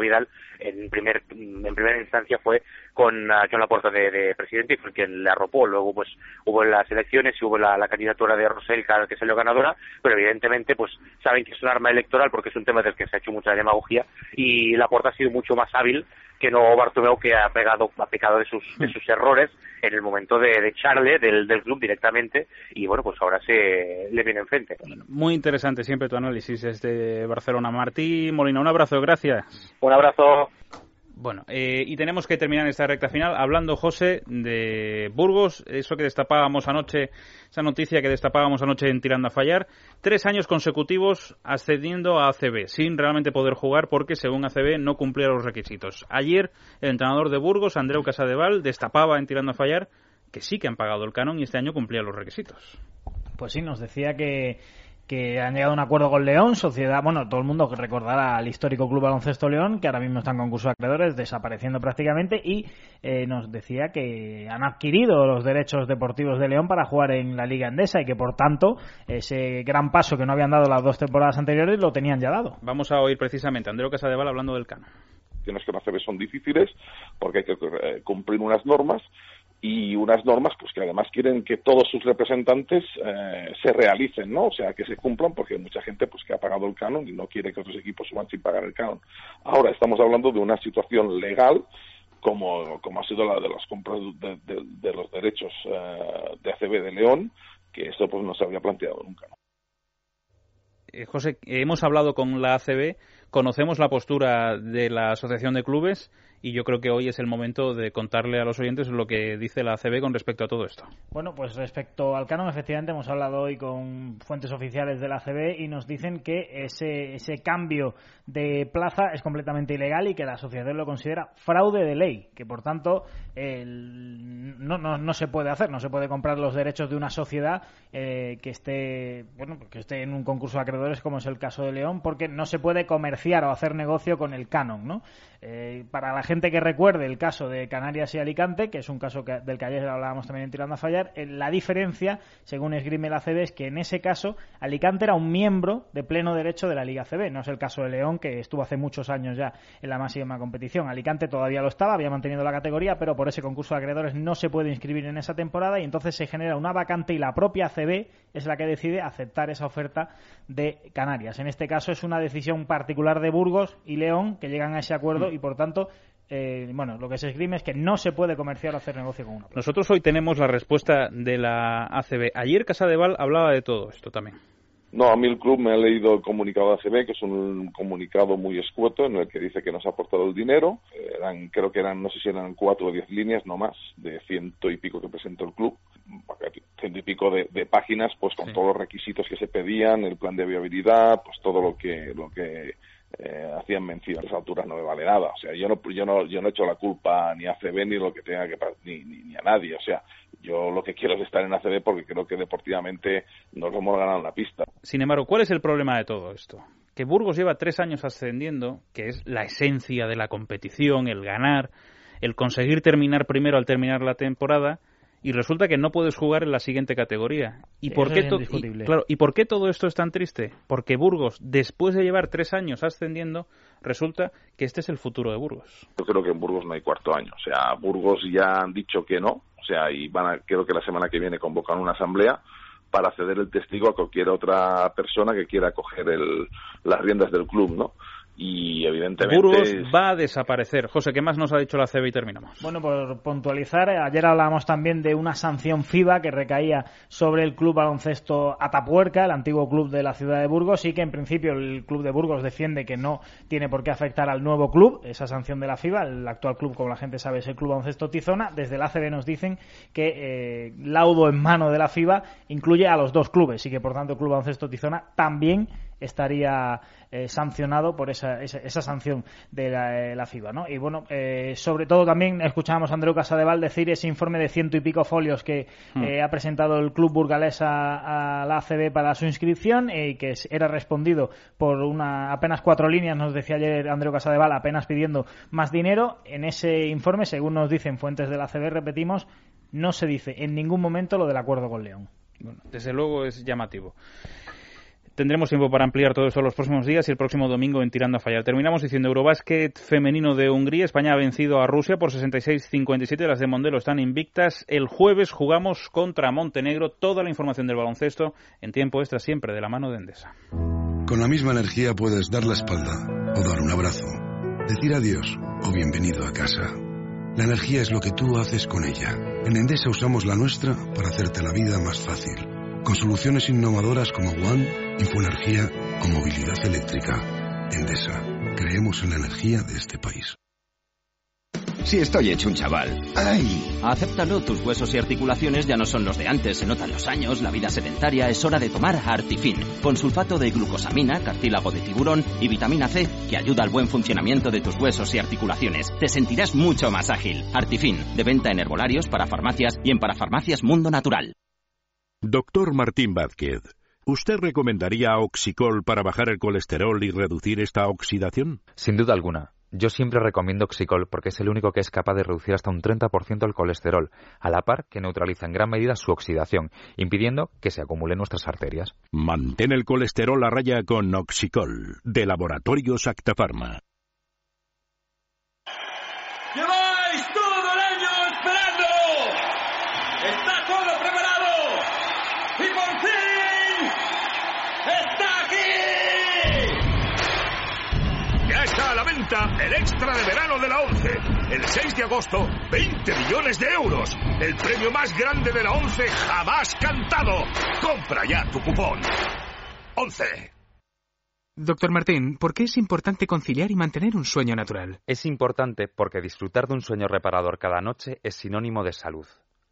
en primer en primera instancia fue con uh, John Laporta de, de, presidente y fue quien le arropó. Luego pues hubo las elecciones y hubo la, la candidatura de Rosell que salió ganadora pero evidentemente pues saben que es un arma electoral porque es un tema del que se ha hecho mucha demagogia y Laporta ha sido mucho más hábil que no Bartomeu que ha pegado ha pecado de sus de sus errores en el momento de, de echarle del, del club directamente y bueno pues ahora se le viene enfrente. Muy interesante siempre tu análisis desde Barcelona. Martí Molina un abrazo gracias. Un abrazo bueno, eh, y tenemos que terminar esta recta final hablando, José, de Burgos, eso que destapábamos anoche, esa noticia que destapábamos anoche en Tirando a Fallar. Tres años consecutivos ascendiendo a ACB, sin realmente poder jugar porque, según ACB, no cumplía los requisitos. Ayer, el entrenador de Burgos, Andreu Casadeval, destapaba en Tirando a Fallar que sí que han pagado el canon y este año cumplía los requisitos. Pues sí, nos decía que que han llegado a un acuerdo con León, sociedad, bueno, todo el mundo que recordará al histórico Club Baloncesto León, que ahora mismo está en concurso de acreedores, desapareciendo prácticamente, y eh, nos decía que han adquirido los derechos deportivos de León para jugar en la Liga Endesa y que, por tanto, ese gran paso que no habían dado las dos temporadas anteriores lo tenían ya dado. Vamos a oír precisamente a Andreu Casadeval hablando del. Tienes que hacer son difíciles porque hay que eh, cumplir unas normas y unas normas pues que además quieren que todos sus representantes eh, se realicen, ¿no? O sea, que se cumplan porque hay mucha gente pues que ha pagado el canon y no quiere que otros equipos suban sin pagar el canon. Ahora estamos hablando de una situación legal como, como ha sido la de los compras de, los derechos eh, de ACB de León, que esto pues no se había planteado nunca. Eh, José, hemos hablado con la ACB conocemos la postura de la Asociación de Clubes y yo creo que hoy es el momento de contarle a los oyentes lo que dice la ACB con respecto a todo esto. Bueno, pues respecto al canon, efectivamente hemos hablado hoy con fuentes oficiales de la ACB y nos dicen que ese, ese cambio de plaza es completamente ilegal y que la asociación lo considera fraude de ley, que por tanto no, no, no, se puede hacer, no se puede comprar los derechos de una sociedad eh, que esté bueno que esté en un concurso de acreedores como es el caso de León, porque no se puede comerciar o hacer negocio con el canon, ¿no? Eh, para la gente que recuerde el caso de Canarias y Alicante, que es un caso del que ayer hablábamos también en Tirando a Fallar, eh, la diferencia, según esgrime la CB, es que en ese caso Alicante era un miembro de pleno derecho de la Liga CB, no es el caso de León, que estuvo hace muchos años ya en la máxima competición. Alicante todavía lo estaba, había mantenido la categoría, pero por ese concurso de acreedores no se puede inscribir en esa temporada y entonces se genera una vacante y la propia CB es la que decide aceptar esa oferta de Canarias. En este caso es una decisión particular de Burgos y León que llegan a ese acuerdo y por tanto eh, bueno, lo que se esgrime es que no se puede comerciar o hacer negocio con una Nosotros hoy tenemos la respuesta de la ACB. Ayer Casa de Val hablaba de todo esto también. No, a mí el club me ha leído el comunicado de ACB, que es un comunicado muy escueto en el que dice que nos ha aportado el dinero. Eran, creo que eran, no sé si eran cuatro o diez líneas, no más, de ciento y pico que presentó el club. Ciento y pico de, de páginas, pues con todos los requisitos que se pedían, el plan de viabilidad, pues todo lo que, lo que eh, hacían mención a esa alturas no me vale nada. O sea, yo no, yo no, yo no he hecho la culpa ni a ACB ni lo que tenga que ni, ni, a nadie. O sea, yo lo que quiero es estar en ACB porque creo que deportivamente nos hemos ganado la pista. Sin embargo, ¿cuál es el problema de todo esto? Que Burgos lleva tres años ascendiendo, que es la esencia de la competición, el ganar, el conseguir terminar primero al terminar la temporada, y resulta que no puedes jugar en la siguiente categoría. ¿Y, por qué claro, ¿Y por qué todo esto es tan triste? Porque Burgos, después de llevar tres años ascendiendo, resulta que este es el futuro de Burgos. Yo creo que en Burgos no hay cuarto año. O sea, Burgos ya han dicho que no. O sea, y van a, creo que la semana que viene convocan una asamblea para ceder el testigo a cualquier otra persona que quiera coger el, las riendas del club, ¿no? Y evidentemente Burgos va a desaparecer. José, ¿qué más nos ha dicho la CB y terminamos? Bueno, por puntualizar, ayer hablábamos también de una sanción FIBA que recaía sobre el club baloncesto Atapuerca, el antiguo club de la ciudad de Burgos, y que en principio el club de Burgos defiende que no tiene por qué afectar al nuevo club, esa sanción de la FIBA, el actual club, como la gente sabe, es el club baloncesto Tizona. Desde la CB nos dicen que eh, laudo en mano de la FIBA incluye a los dos clubes y que por tanto el club baloncesto Tizona también estaría eh, sancionado por esa, esa, sanción de la, eh, FIBA. ¿no? Y bueno, eh, sobre todo también escuchábamos a Andreu Casadeval decir ese informe de ciento y pico folios que hmm. ha presentado el club burgalés a, la ACB para su inscripción y que era respondido por una apenas cuatro líneas, nos decía ayer Andreu Casadeval, apenas pidiendo más dinero. En ese informe, según nos dicen fuentes de la ACB, repetimos, no se dice en ningún momento lo del acuerdo con León. Bueno, desde luego es llamativo. Tendremos tiempo para ampliar todo eso los próximos días y el próximo domingo en Tirando a Fallar. Terminamos diciendo Eurobásquet femenino de Hungría. España ha vencido a Rusia por 66-57. Las de Mondelo están invictas. El jueves jugamos contra Montenegro. Toda la información del baloncesto en tiempo extra siempre de la mano de Endesa. Con la misma energía puedes dar la espalda o dar un abrazo, decir adiós o bienvenido a casa. La energía es lo que tú haces con ella. En Endesa usamos la nuestra para hacerte la vida más fácil con soluciones innovadoras como One, Infoenergía o movilidad eléctrica. Endesa, creemos en la energía de este país. Si estoy hecho un chaval. ¡Ay! Acéptalo, tus huesos y articulaciones ya no son los de antes, se notan los años, la vida sedentaria, es hora de tomar Artifin, con sulfato de glucosamina, cartílago de tiburón y vitamina C, que ayuda al buen funcionamiento de tus huesos y articulaciones. Te sentirás mucho más ágil. Artifin, de venta en herbolarios, para farmacias y en parafarmacias Mundo Natural. Doctor Martín Vázquez, ¿usted recomendaría Oxicol para bajar el colesterol y reducir esta oxidación? Sin duda alguna. Yo siempre recomiendo Oxicol porque es el único que es capaz de reducir hasta un 30% el colesterol, a la par que neutraliza en gran medida su oxidación, impidiendo que se acumule en nuestras arterias. Mantén el colesterol a raya con Oxicol, de Laboratorios Actafarma. El extra de verano de la 11. El 6 de agosto, 20 millones de euros. El premio más grande de la 11 jamás cantado. Compra ya tu cupón. 11. Doctor Martín, ¿por qué es importante conciliar y mantener un sueño natural? Es importante porque disfrutar de un sueño reparador cada noche es sinónimo de salud.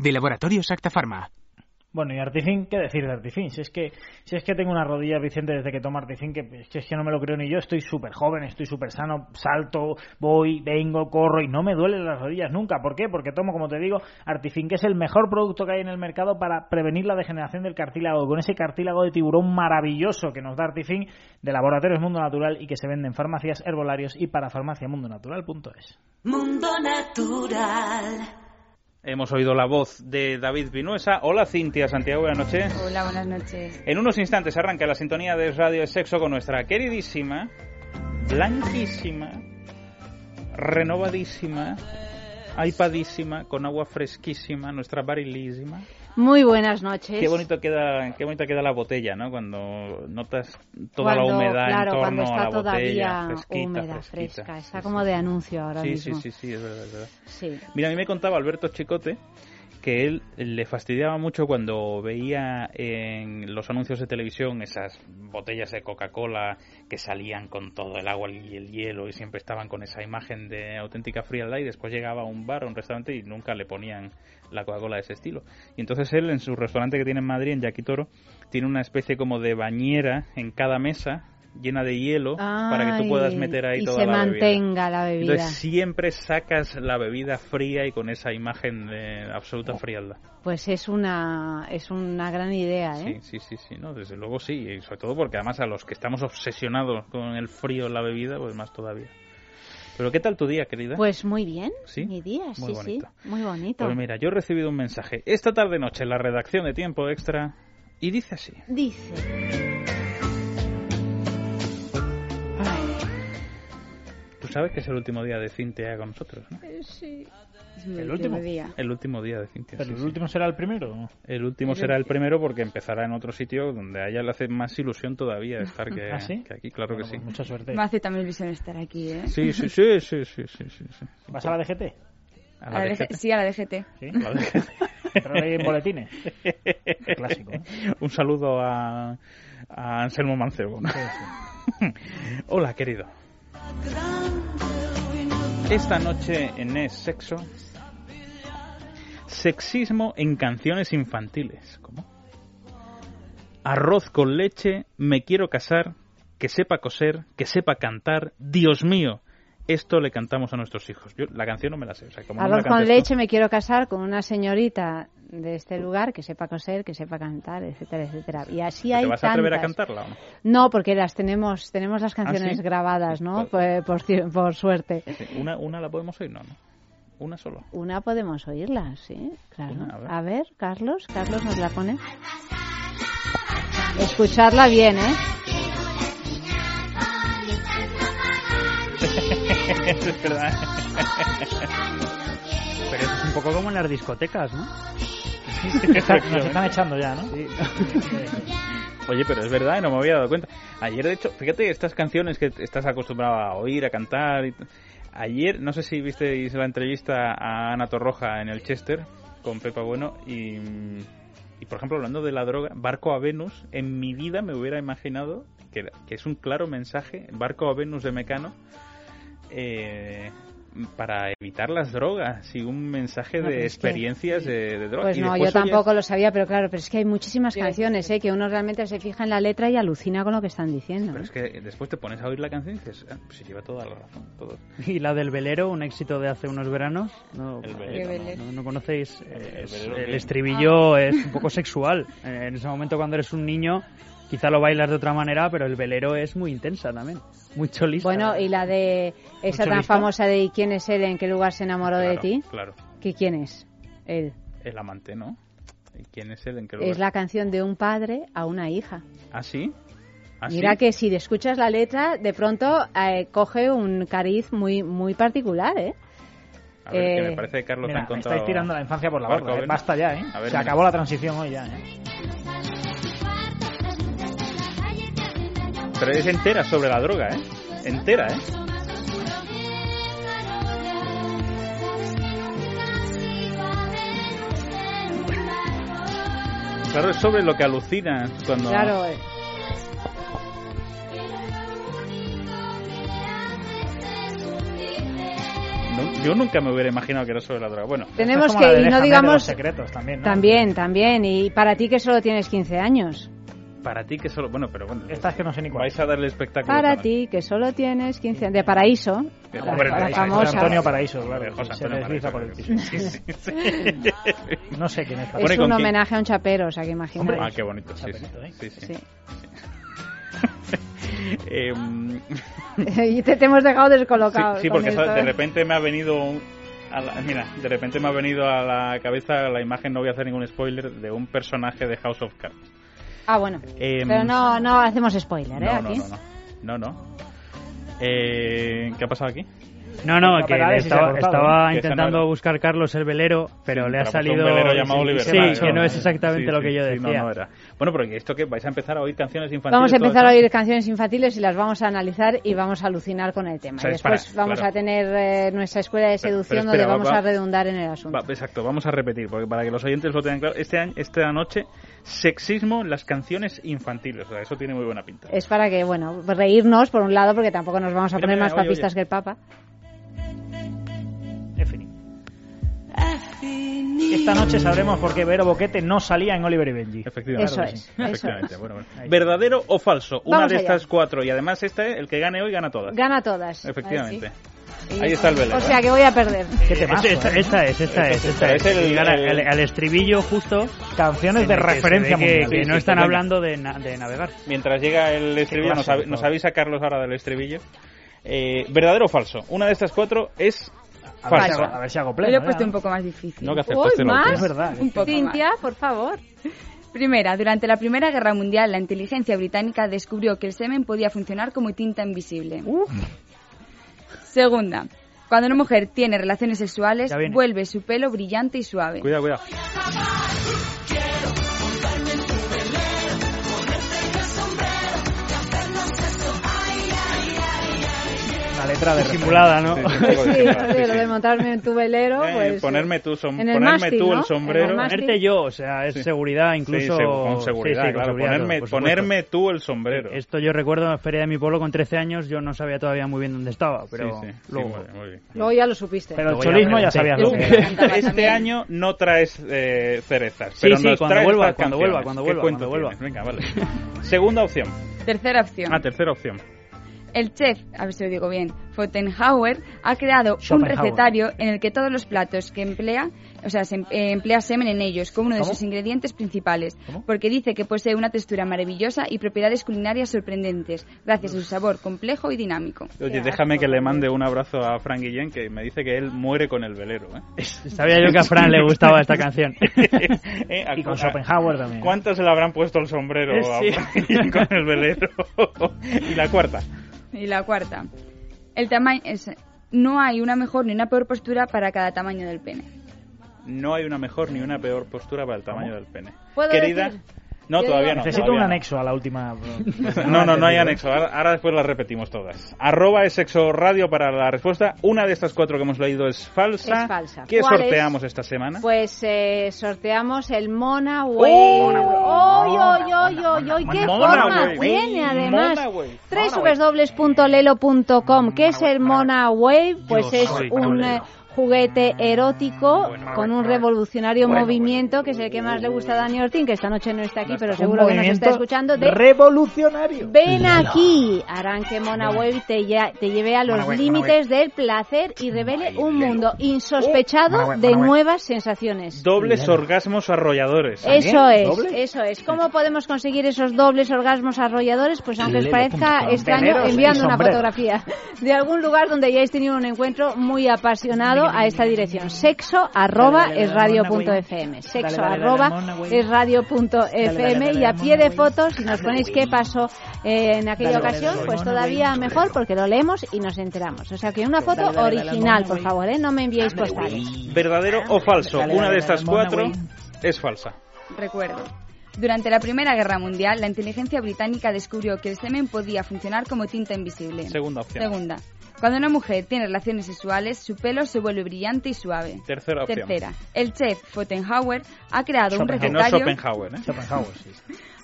de Laboratorios Acta Pharma. Bueno, y Artifin, ¿qué decir de Artifin? Si es que, si es que tengo una rodilla, Vicente, desde que tomo Artifin, que es que, es que no me lo creo ni yo, estoy súper joven, estoy súper sano, salto, voy, vengo, corro y no me duelen las rodillas nunca. ¿Por qué? Porque tomo, como te digo, Artifin, que es el mejor producto que hay en el mercado para prevenir la degeneración del cartílago, con ese cartílago de tiburón maravilloso que nos da Artifin de Laboratorios Mundo Natural y que se vende en farmacias, herbolarios y para farmaciamundonatural.es. Mundo Natural. Hemos oído la voz de David Vinuesa. Hola Cintia Santiago, buenas noches. Hola, buenas noches. En unos instantes arranca la sintonía de Radio Sexo con nuestra queridísima, blanquísima, renovadísima, iPadísima, con agua fresquísima, nuestra barilísima. Muy buenas noches. Qué bonito queda, qué bonita queda la botella, ¿no? Cuando notas toda Cuando- la humedad claro, en torno cuando está a la todavía botella, fresquita, húmeda, fresquita. fresca. Está como de anuncio ahora Sí, mismo. sí, sí, sí, es verdad, es verdad. Sí. Mira, a mí me contaba Alberto Chicote que él le fastidiaba mucho cuando veía en los anuncios de televisión esas botellas de Coca-Cola que salían con todo el agua y el hielo y siempre estaban con esa imagen de auténtica frialdad y después llegaba a un bar o un restaurante y nunca le ponían la Coca-Cola de ese estilo. Y entonces él en su restaurante que tiene en Madrid, en Yaquitoro, tiene una especie como de bañera en cada mesa llena de hielo para que tú puedas meter ahí y toda se la bebida. mantenga la bebida. Entonces siempre sacas la bebida fría y con esa imagen de absoluta frialdad. Pues es una es una gran idea, ¿eh? Sí, sí, sí, sí, no, desde luego sí, y sobre todo porque además a los que estamos obsesionados con el frío en la bebida, pues más todavía. Pero ¿qué tal tu día, querida? Pues muy bien. ¿Sí? Mi día, Muy sí, bonito. sí. Muy bonito. Pues mira, yo he recibido un mensaje esta tarde noche en la redacción de Tiempo Extra y dice así. Dice. Sabes que es el último día de Cintia con nosotros, ¿no? Sí. Es mi ¿El último? día. El último día de Cintia. ¿Pero sí, el sí. último será el primero? El último El será el primero porque empezará en otro sitio donde a ella le hace más ilusión todavía estar que, <laughs> ¿Ah, sí? que aquí, claro que sí. Mucha suerte. Me hace también ilusión estar aquí, ¿eh? Sí, sí, sí, <laughs> sí, sí, sí, sí, sí. ¿Vas a la DGT? A A la DGT. DG Sí, a la DGT. ¿Sí? A la DGT. <laughs> En boletines. Clásico, ¿eh? Un saludo a, a Anselmo Mancebo. ¿no? Hola, querido. Esta noche en Es Sexo, sexismo en canciones infantiles. ¿Cómo? Arroz con leche, me quiero casar, que sepa coser, que sepa cantar. Dios mío, esto le cantamos a nuestros hijos. Yo la canción no me la sé. O sea, como no con leche, me quiero casar con una señorita de este lugar que sepa coser, que sepa cantar, etcétera, etcétera. Y así ¿Te hay vas a atrever a tantas. cantarla o no? No, porque las tenemos, tenemos las canciones sí? grabadas, ¿no? Por, por por suerte. Una, una la podemos oír, no, no. Una solo. Una podemos oírla, sí, claro. Una, a ver. a ver, Carlos, Carlos nos la pone. Escucharla bien, ¿eh? <laughs> es verdad. Pero es un poco como en las discotecas, ¿no? <laughs> Nos están echando ya, ¿no? Oye, pero es verdad, no me había dado cuenta. Ayer, de hecho, fíjate, estas canciones que estás acostumbrado a oír, a cantar. y Ayer, no sé si visteis la entrevista a Ana Torroja en el Chester con Pepa Bueno y, y, por ejemplo, hablando de la droga, Barco a Venus, en mi vida me hubiera imaginado que, que es un claro mensaje, Barco a Venus de Mecano, eh, para evitar las drogas y un mensaje No, de que- experiencias de, de drogas. Pues Y no, yo tampoco lo sabía, pero claro, pero es que hay muchísimas canciones, ¿eh? Que uno realmente se fija en la letra y alucina con lo que están diciendo. Pero es que después te pones a oír la canción y dices, ah, pues lleva toda la razón. Todo. Y la del velero, un éxito de hace unos veranos. No, El eh, velero, no, no conocéis. eh, El es- velero el que- estribillo Ah. es un poco sexual. Eh, En ese momento, cuando eres un niño, quizá lo bailas de otra manera, pero el velero es muy intensa también. Muy cholista. Bueno, y la de esa tan cholista? famosa de ¿y quién es él? ¿En qué lugar se enamoró de Claro, ti? Claro, ¿Que quién es? Él. el amante, ¿no? ¿Y quién es él? ¿En qué Es lugar? la canción de un padre a una hija. ¿Ah, sí? ¿Ah, Mira sí? que si escuchas la letra, de pronto eh, coge un cariz muy muy particular, ¿eh? A ver, que Eh, me parece que Carlos Mira, ha me encontrado... estáis tirando la infancia por la borda, ¿eh? ver. Basta ya, ¿eh? Ver, Se mira. acabó la transición hoy ya, ¿eh? Pero es entera sobre la droga, ¿eh? Entera, ¿eh? Claro, es sobre lo que alucina cuando... Claro, eh. Yo nunca me hubiera imaginado que era sobre la droga. Bueno, Tenemos es como que, la de y no digamos... secretos también, ¿no? También, también. Y para ti que solo tienes 15 años. Para ti que solo... Bueno, pero bueno. Esta es que no sé ni cuál. Vais a darle espectáculo. Para ti que solo tienes 15 años. De Paraíso. Que- la- la famosa. Antonio Paraíso, claro. José se Antonio desliza Paraíso, por el sí, piso. sí, sí. <laughs> No sé quién es. Es Bueno, ¿y con un quién? homenaje a un chapero, o sea que imagínate. Ah, qué bonito. Sí, sí. Chaperito, ¿eh? sí, sí. Sí. <laughs> Em, <laughs> y te, te hemos dejado descolocado. sí, porque esto, de ¿eh? repente me ha venido un- a la- mira, de repente me ha venido a la cabeza la imagen, no voy a hacer ningún spoiler, de un personaje de House of Cards. Ah, bueno. Em, Pero no, no hacemos spoiler, ¿eh? No, no, Aquí. no, no. No, no. Eh, ¿Qué ha pasado aquí? No, no, que estaba, estaba ¿eh? Ese intentando no buscar Carlos el velero, pero Sí, le ha pero salido... un velero llamado sí, Oliver sí, que no es exactamente Sí, lo sí, que yo sí, decía. no, no era. Bueno, pero que esto que vais a empezar a oír canciones infantiles. Vamos a empezar a oír canciones infantiles y las vamos a analizar y vamos a alucinar con el tema. O sea, y es para- después vamos claro. a tener eh, nuestra escuela de Pero- pero seducción espera, donde va- vamos va- a redundar en el asunto. Va, exacto, vamos a repetir, porque para que los oyentes lo tengan claro, este año, esta noche, sexismo en las canciones infantiles. O sea, eso tiene muy buena pinta. Es para que, bueno, reírnos por un lado, porque tampoco nos vamos a Mira, poner mira, más oye, papistas oye. que el Papa. Esta noche sabremos por qué Vero Boquete no salía en Oliver y Benji. Efectivamente. Eso es, eso Efectivamente, es. bueno, bueno. ¿Verdadero o falso? Una Vamos de allá. estas cuatro. Y además este, el que gane hoy, gana todas. Gana todas. Efectivamente. Ahí está el velero. O sea que voy a perder. Qué temazo, Esta, ¿eh? esta es, esta es, esta es. Es el- Y gana el- al- al estribillo justo. Canciones de referencia que, mundial. que Sí, no están hablando de, na- de navegar. Mientras llega el estribillo, nos, nos avisa Carlos ahora del estribillo. Eh, ¿Verdadero o falso? Una de estas cuatro es A ver, hago, a ver si hago Yo pleno. lo he puesto ya. un poco más difícil. No que Uy, más. Es verdad. Un poco Cintia, más. por favor. Primera, durante la Primera Guerra Mundial, la inteligencia británica descubrió que el semen podía funcionar como tinta invisible. Segunda, cuando una mujer tiene relaciones sexuales, vuelve su pelo brillante y suave. Cuidado, cuidado. Letra de Simulada, ¿no? Sí, sí, lo <laughs> de montarme en tu velero, Eh, pues... ponerme tú, som- en el ponerme mástil, tú ¿no? el sombrero. el. Ponerte yo, o sea, es Sí. seguridad incluso... Sí, con seguridad, Sí, sí, con claro. seguridad, ponerme, ponerme tú el sombrero. Esto yo recuerdo en la feria de mi pueblo con 13 años, yo no sabía todavía muy bien dónde estaba, pero Sí, sí, sí, luego... muy bien, muy bien. Luego ya lo supiste. Pero el ya cholismo ya levanté. sabías lo que era. <laughs> Este año no traes eh, cerezas, Sí, pero sí, nos cuando vuelva, cuando vuelva, cuando ¿Qué vuelva, cuento cuando vuelva. Venga, vale. Segunda opción. Tercera opción. Ah, tercera opción. El chef, a ver si lo digo bien, Fotenhauer, ha creado un recetario en el que todos los platos que emplea, o sea, se em- eh, emplea semen en ellos como uno de ¿Cómo? sus ingredientes principales, porque dice que posee una textura maravillosa y propiedades culinarias sorprendentes, gracias a su sabor complejo y dinámico. Oye, déjame que le mande un abrazo a Frank Guillén, que me dice que él muere con el velero. ¿eh? <laughs> Sabía yo que a Fran le gustaba esta canción. <laughs> Eh, a- Y con a- Schopenhauer también. ¿Cuántos le habrán puesto el sombrero <laughs> a Guillén con el velero? y la cuarta. Y la cuarta, el tamaño es, no hay una mejor ni una peor postura para cada tamaño del pene. No hay una mejor ni una peor postura para el tamaño del pene. ¿Puedo Querida, decir? No, todavía no. Necesito todavía un no. anexo a la última. <laughs> No, no, no hay anexo. Ahora, ahora después las repetimos todas. Arroba es sexo radio para la respuesta. Una de estas cuatro que hemos leído es falsa. Es falsa. ¿Qué ¿Cuál sorteamos es? esta semana? Pues eh, sorteamos el Mona Wave. Oh, ¡Oy, oy, oy, oy, oy! ¡Qué forma tiene, además! Www.lelo.com ¿Qué es el Mona Wave? Pues es un eh, juguete erótico Bueno, con un revolucionario Bueno, movimiento que es el que más le gusta a Dani Ortín, que esta noche no está aquí, pero seguro que nos está escuchando. De revolucionario. Ven aquí, harán que Mona Wave te, lle- te lleve a los límites del placer y revele un mundo insospechado Mona Wave, de nuevas sensaciones. Dobles orgasmos arrolladores. Eso es, ¿Doble? eso es. ¿Cómo podemos conseguir esos dobles orgasmos arrolladores? Pues aunque os parezca extraño, enviando una fotografía de algún lugar donde hayáis tenido un encuentro muy apasionado a esta dirección. Sexo arroba es dale, radio Mona punto Wave. FM. Dale, Sexo arroba es radio punto Dale, dale, FM y a pie de fotos, si nos ponéis qué pasó eh, en aquella ocasión, pues todavía mejor porque lo leemos y nos enteramos. O sea que una foto original, por favor, ¿eh? no me enviéis postales. ¿Verdadero o falso? Una de estas cuatro es falsa. Recuerdo. Durante la Primera Guerra Mundial, la inteligencia británica descubrió que el semen podía funcionar como tinta invisible. Segunda opción. Segunda. Cuando una mujer tiene relaciones sexuales, su pelo se vuelve brillante y suave. Tercera opción. Tercera. El chef Fotenhauer ha creado un Que no es recetario Schopenhauer, ¿eh?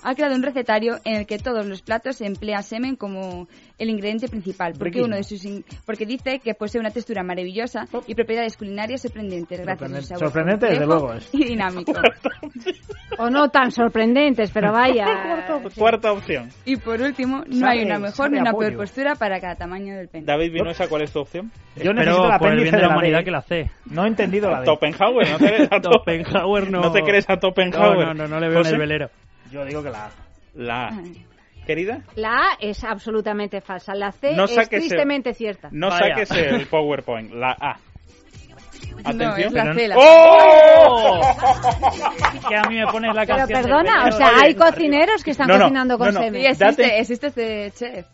Ha creado un recetario en el que todos los platos se emplea semen como el ingrediente principal, porque uno de sus in- porque dice que posee una textura maravillosa y propiedades culinarias sorprendentes gracias a su sabor Sorprendente, desde luego es. y dinámico. <laughs> O no tan sorprendentes, pero vaya. <laughs> Cuarta opción. Y por último, no Sabe- hay una mejor ni una a peor postura para cada tamaño del pene. David Vinosa, ¿cuál es tu opción? Yo Espero necesito el por el apéndice bien de la D. humanidad que la C. No he entendido la D. Topenhauer, ¿no te crees a <laughs> Topenhauer no. ¿No te crees a Topenhauer? No, no, no, no le veo en José. el velero. Yo digo que la A. La A. Querida, La A es absolutamente falsa. La C No es saques el- tristemente cierta. no Vaya. saques el PowerPoint. La A. Atención. es la C, la ¡Oh! que a mí me pones la Pero canción. perdona, o sea, hay cocineros que están no, no, cocinando con no, no. semen. Sí, existe, Date- existe este chef.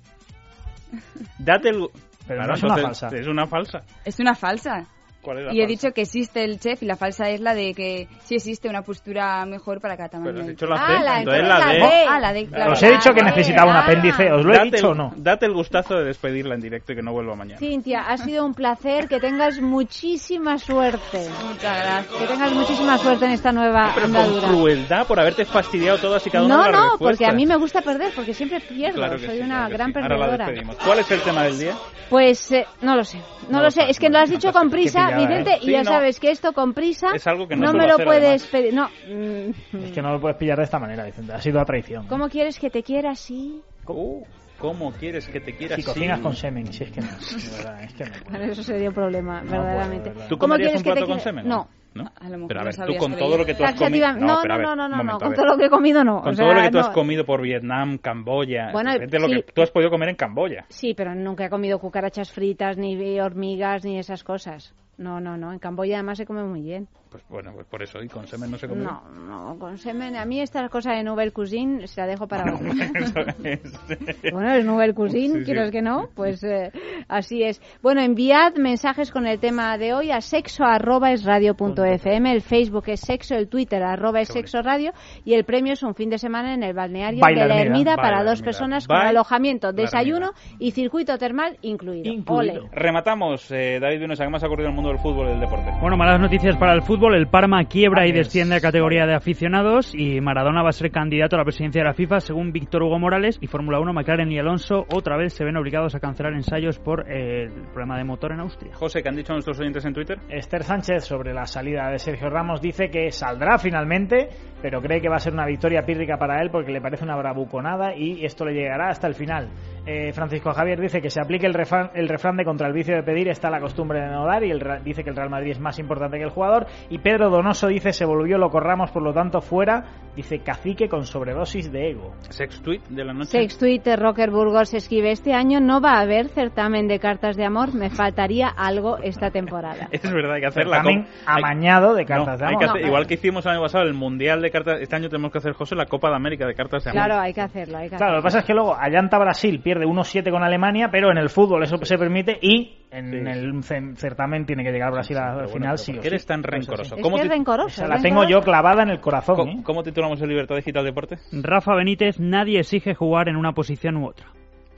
Date el... Pero Claro, no es una entonces, falsa. Es una falsa. Es una falsa. ¿Cuál es la Y he falsa? dicho que existe el chef y la falsa es la de que sí existe una postura mejor para cada tamaño. Pero has dicho la C, Ah, la- entonces la la D. D. Ah, la de, claro. Os he dicho que Ah, necesitaba un ah. apéndice. ¿Os lo he Date dicho o el, no? date el gustazo de despedirla en directo y que no vuelva mañana. Cintia, ha sido un placer. Que tengas muchísima suerte. Muchas gracias. Que tengas muchísima suerte en esta nueva Pero con andadura. crueldad por haberte fastidiado todas y cada una No, de las no, respuestas. porque a mí me gusta perder, porque siempre pierdo. Claro Soy sí, una claro gran sí. Ahora la perdedora. despedimos. ¿Cuál es el tema del día? Pues eh, no lo sé, no, No lo sé. Es que lo has dicho con prisa, ¿eh? y Sí, ya no. sabes que esto con prisa Es algo que no no me lo hacer, puedes pedir. No. mm, Es que no lo puedes pillar de esta manera, Vicente. Ha sido a traición. ¿Cómo quieres que te quiera así? Uh, ¿Cómo quieres que te quiera Si así? cocinas con semen, si es que no. De verdad, es que no. Bueno, eso sería un problema, verdaderamente. de verdad. ¿Tú ¿Cómo comerías quieres un que te plato con semen? No. ¿No? A lo mejor Pero a ver, tú con que todo lo que tú has comido... No, no, no, no, no, con todo lo que he comido no. Con o todo lo que tú has comido por Vietnam, Camboya, Bueno, lo sí. que tú has podido comer en Camboya. Sí, pero nunca he comido cucarachas fritas, ni hormigas, ni esas cosas. No, no, no. En Camboya además se come muy bien. Pues bueno, pues por eso, y con semen no se come. No, no, con semen. A mí esta cosa de Nouvelle Cuisine se la dejo para otro. <laughs> Bueno, es Nouvelle Cuisine, Sí, sí. ¿quieres que no? Pues eh, así es. Bueno, enviad mensajes con el tema de hoy a sexo arroba es radio punto fm, el Facebook es sexo, el Twitter arroba es sexo radio y el premio es un fin de semana en el balneario Baila de la Ermida, Ermida para dos personas con alojamiento, desayuno y circuito termal incluido. Incluido. Ole. Rematamos, eh, David Vinosa, ¿qué más ha ocurrido en el mundo del fútbol y del deporte? Bueno, malas noticias para el fútbol. El Parma quiebra y desciende a categoría de aficionados y Maradona va a ser candidato a la presidencia de la FIFA según Víctor Hugo Morales y Fórmula 1, McLaren y Alonso otra vez se ven obligados a cancelar ensayos por eh, el problema de motor en Austria. José, ¿qué han dicho nuestros oyentes en Twitter? Esther Sánchez sobre la salida de Sergio Ramos dice que saldrá finalmente, pero cree que va a ser una victoria pírrica para él porque le parece una bravuconada y esto le llegará hasta el final. Eh, Francisco Javier dice que se aplique el refrán, el refrán de contra el vicio de pedir está la costumbre de no dar y el, dice que el Real Madrid es más importante que el jugador. Y Pedro Donoso dice se volvió loco Ramos, por lo tanto fuera, dice cacique con sobredosis de ego. Sex tweet de la noche. Sex Twitter Rocker Burgos escribe este año no va a haber certamen de cartas de amor, me faltaría algo esta temporada. <laughs> Es verdad, hay que hacer la Certamen hay- amañado de No, cartas de hay amor. que hacer- No, igual que hicimos el año pasado el Mundial de Cartas, este año tenemos que hacer, José, la Copa de América de Cartas de Amor. Claro, hay que hacerlo, hay que Claro, lo que pasa es que luego Allanta Brasil pierde 1-7 con Alemania, pero en el fútbol eso se permite y en Sí. el ce- certamen tiene que llegar Brasil al Pero bueno, final pero sí ¿por o qué sí. eres tan rencoroso? sí. ¿Cómo es que es rencoroso. Esa es la tengo yo clavada en el corazón. ¿Cómo, ¿eh? cómo titulamos el Libertad Digital Deporte? Rafa Benítez, nadie exige jugar en una posición u otra.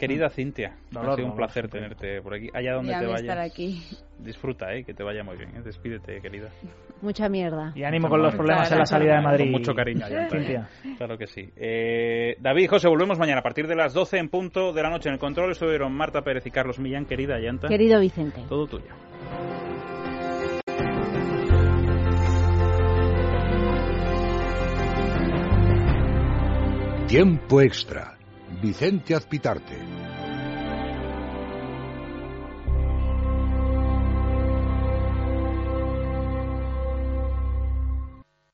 Querida Cintia, Dolor, ha sido un dolor, placer tenerte por aquí. Allá donde Ya te vayas. estar aquí. Disfruta, eh, que te vaya muy bien. eh. Despídete, querida. Mucha mierda. Y ánimo con los problemas en la salida de Madrid. Con mucho cariño. Cintia. Claro que sí. Eh, David, José, volvemos mañana a partir de las 12 en punto de la noche. En el control estuvieron Marta Pérez y Carlos Millán, querida Allanta. Querido Vicente. Todo tuyo. Tiempo extra. Vicente Azpitarte.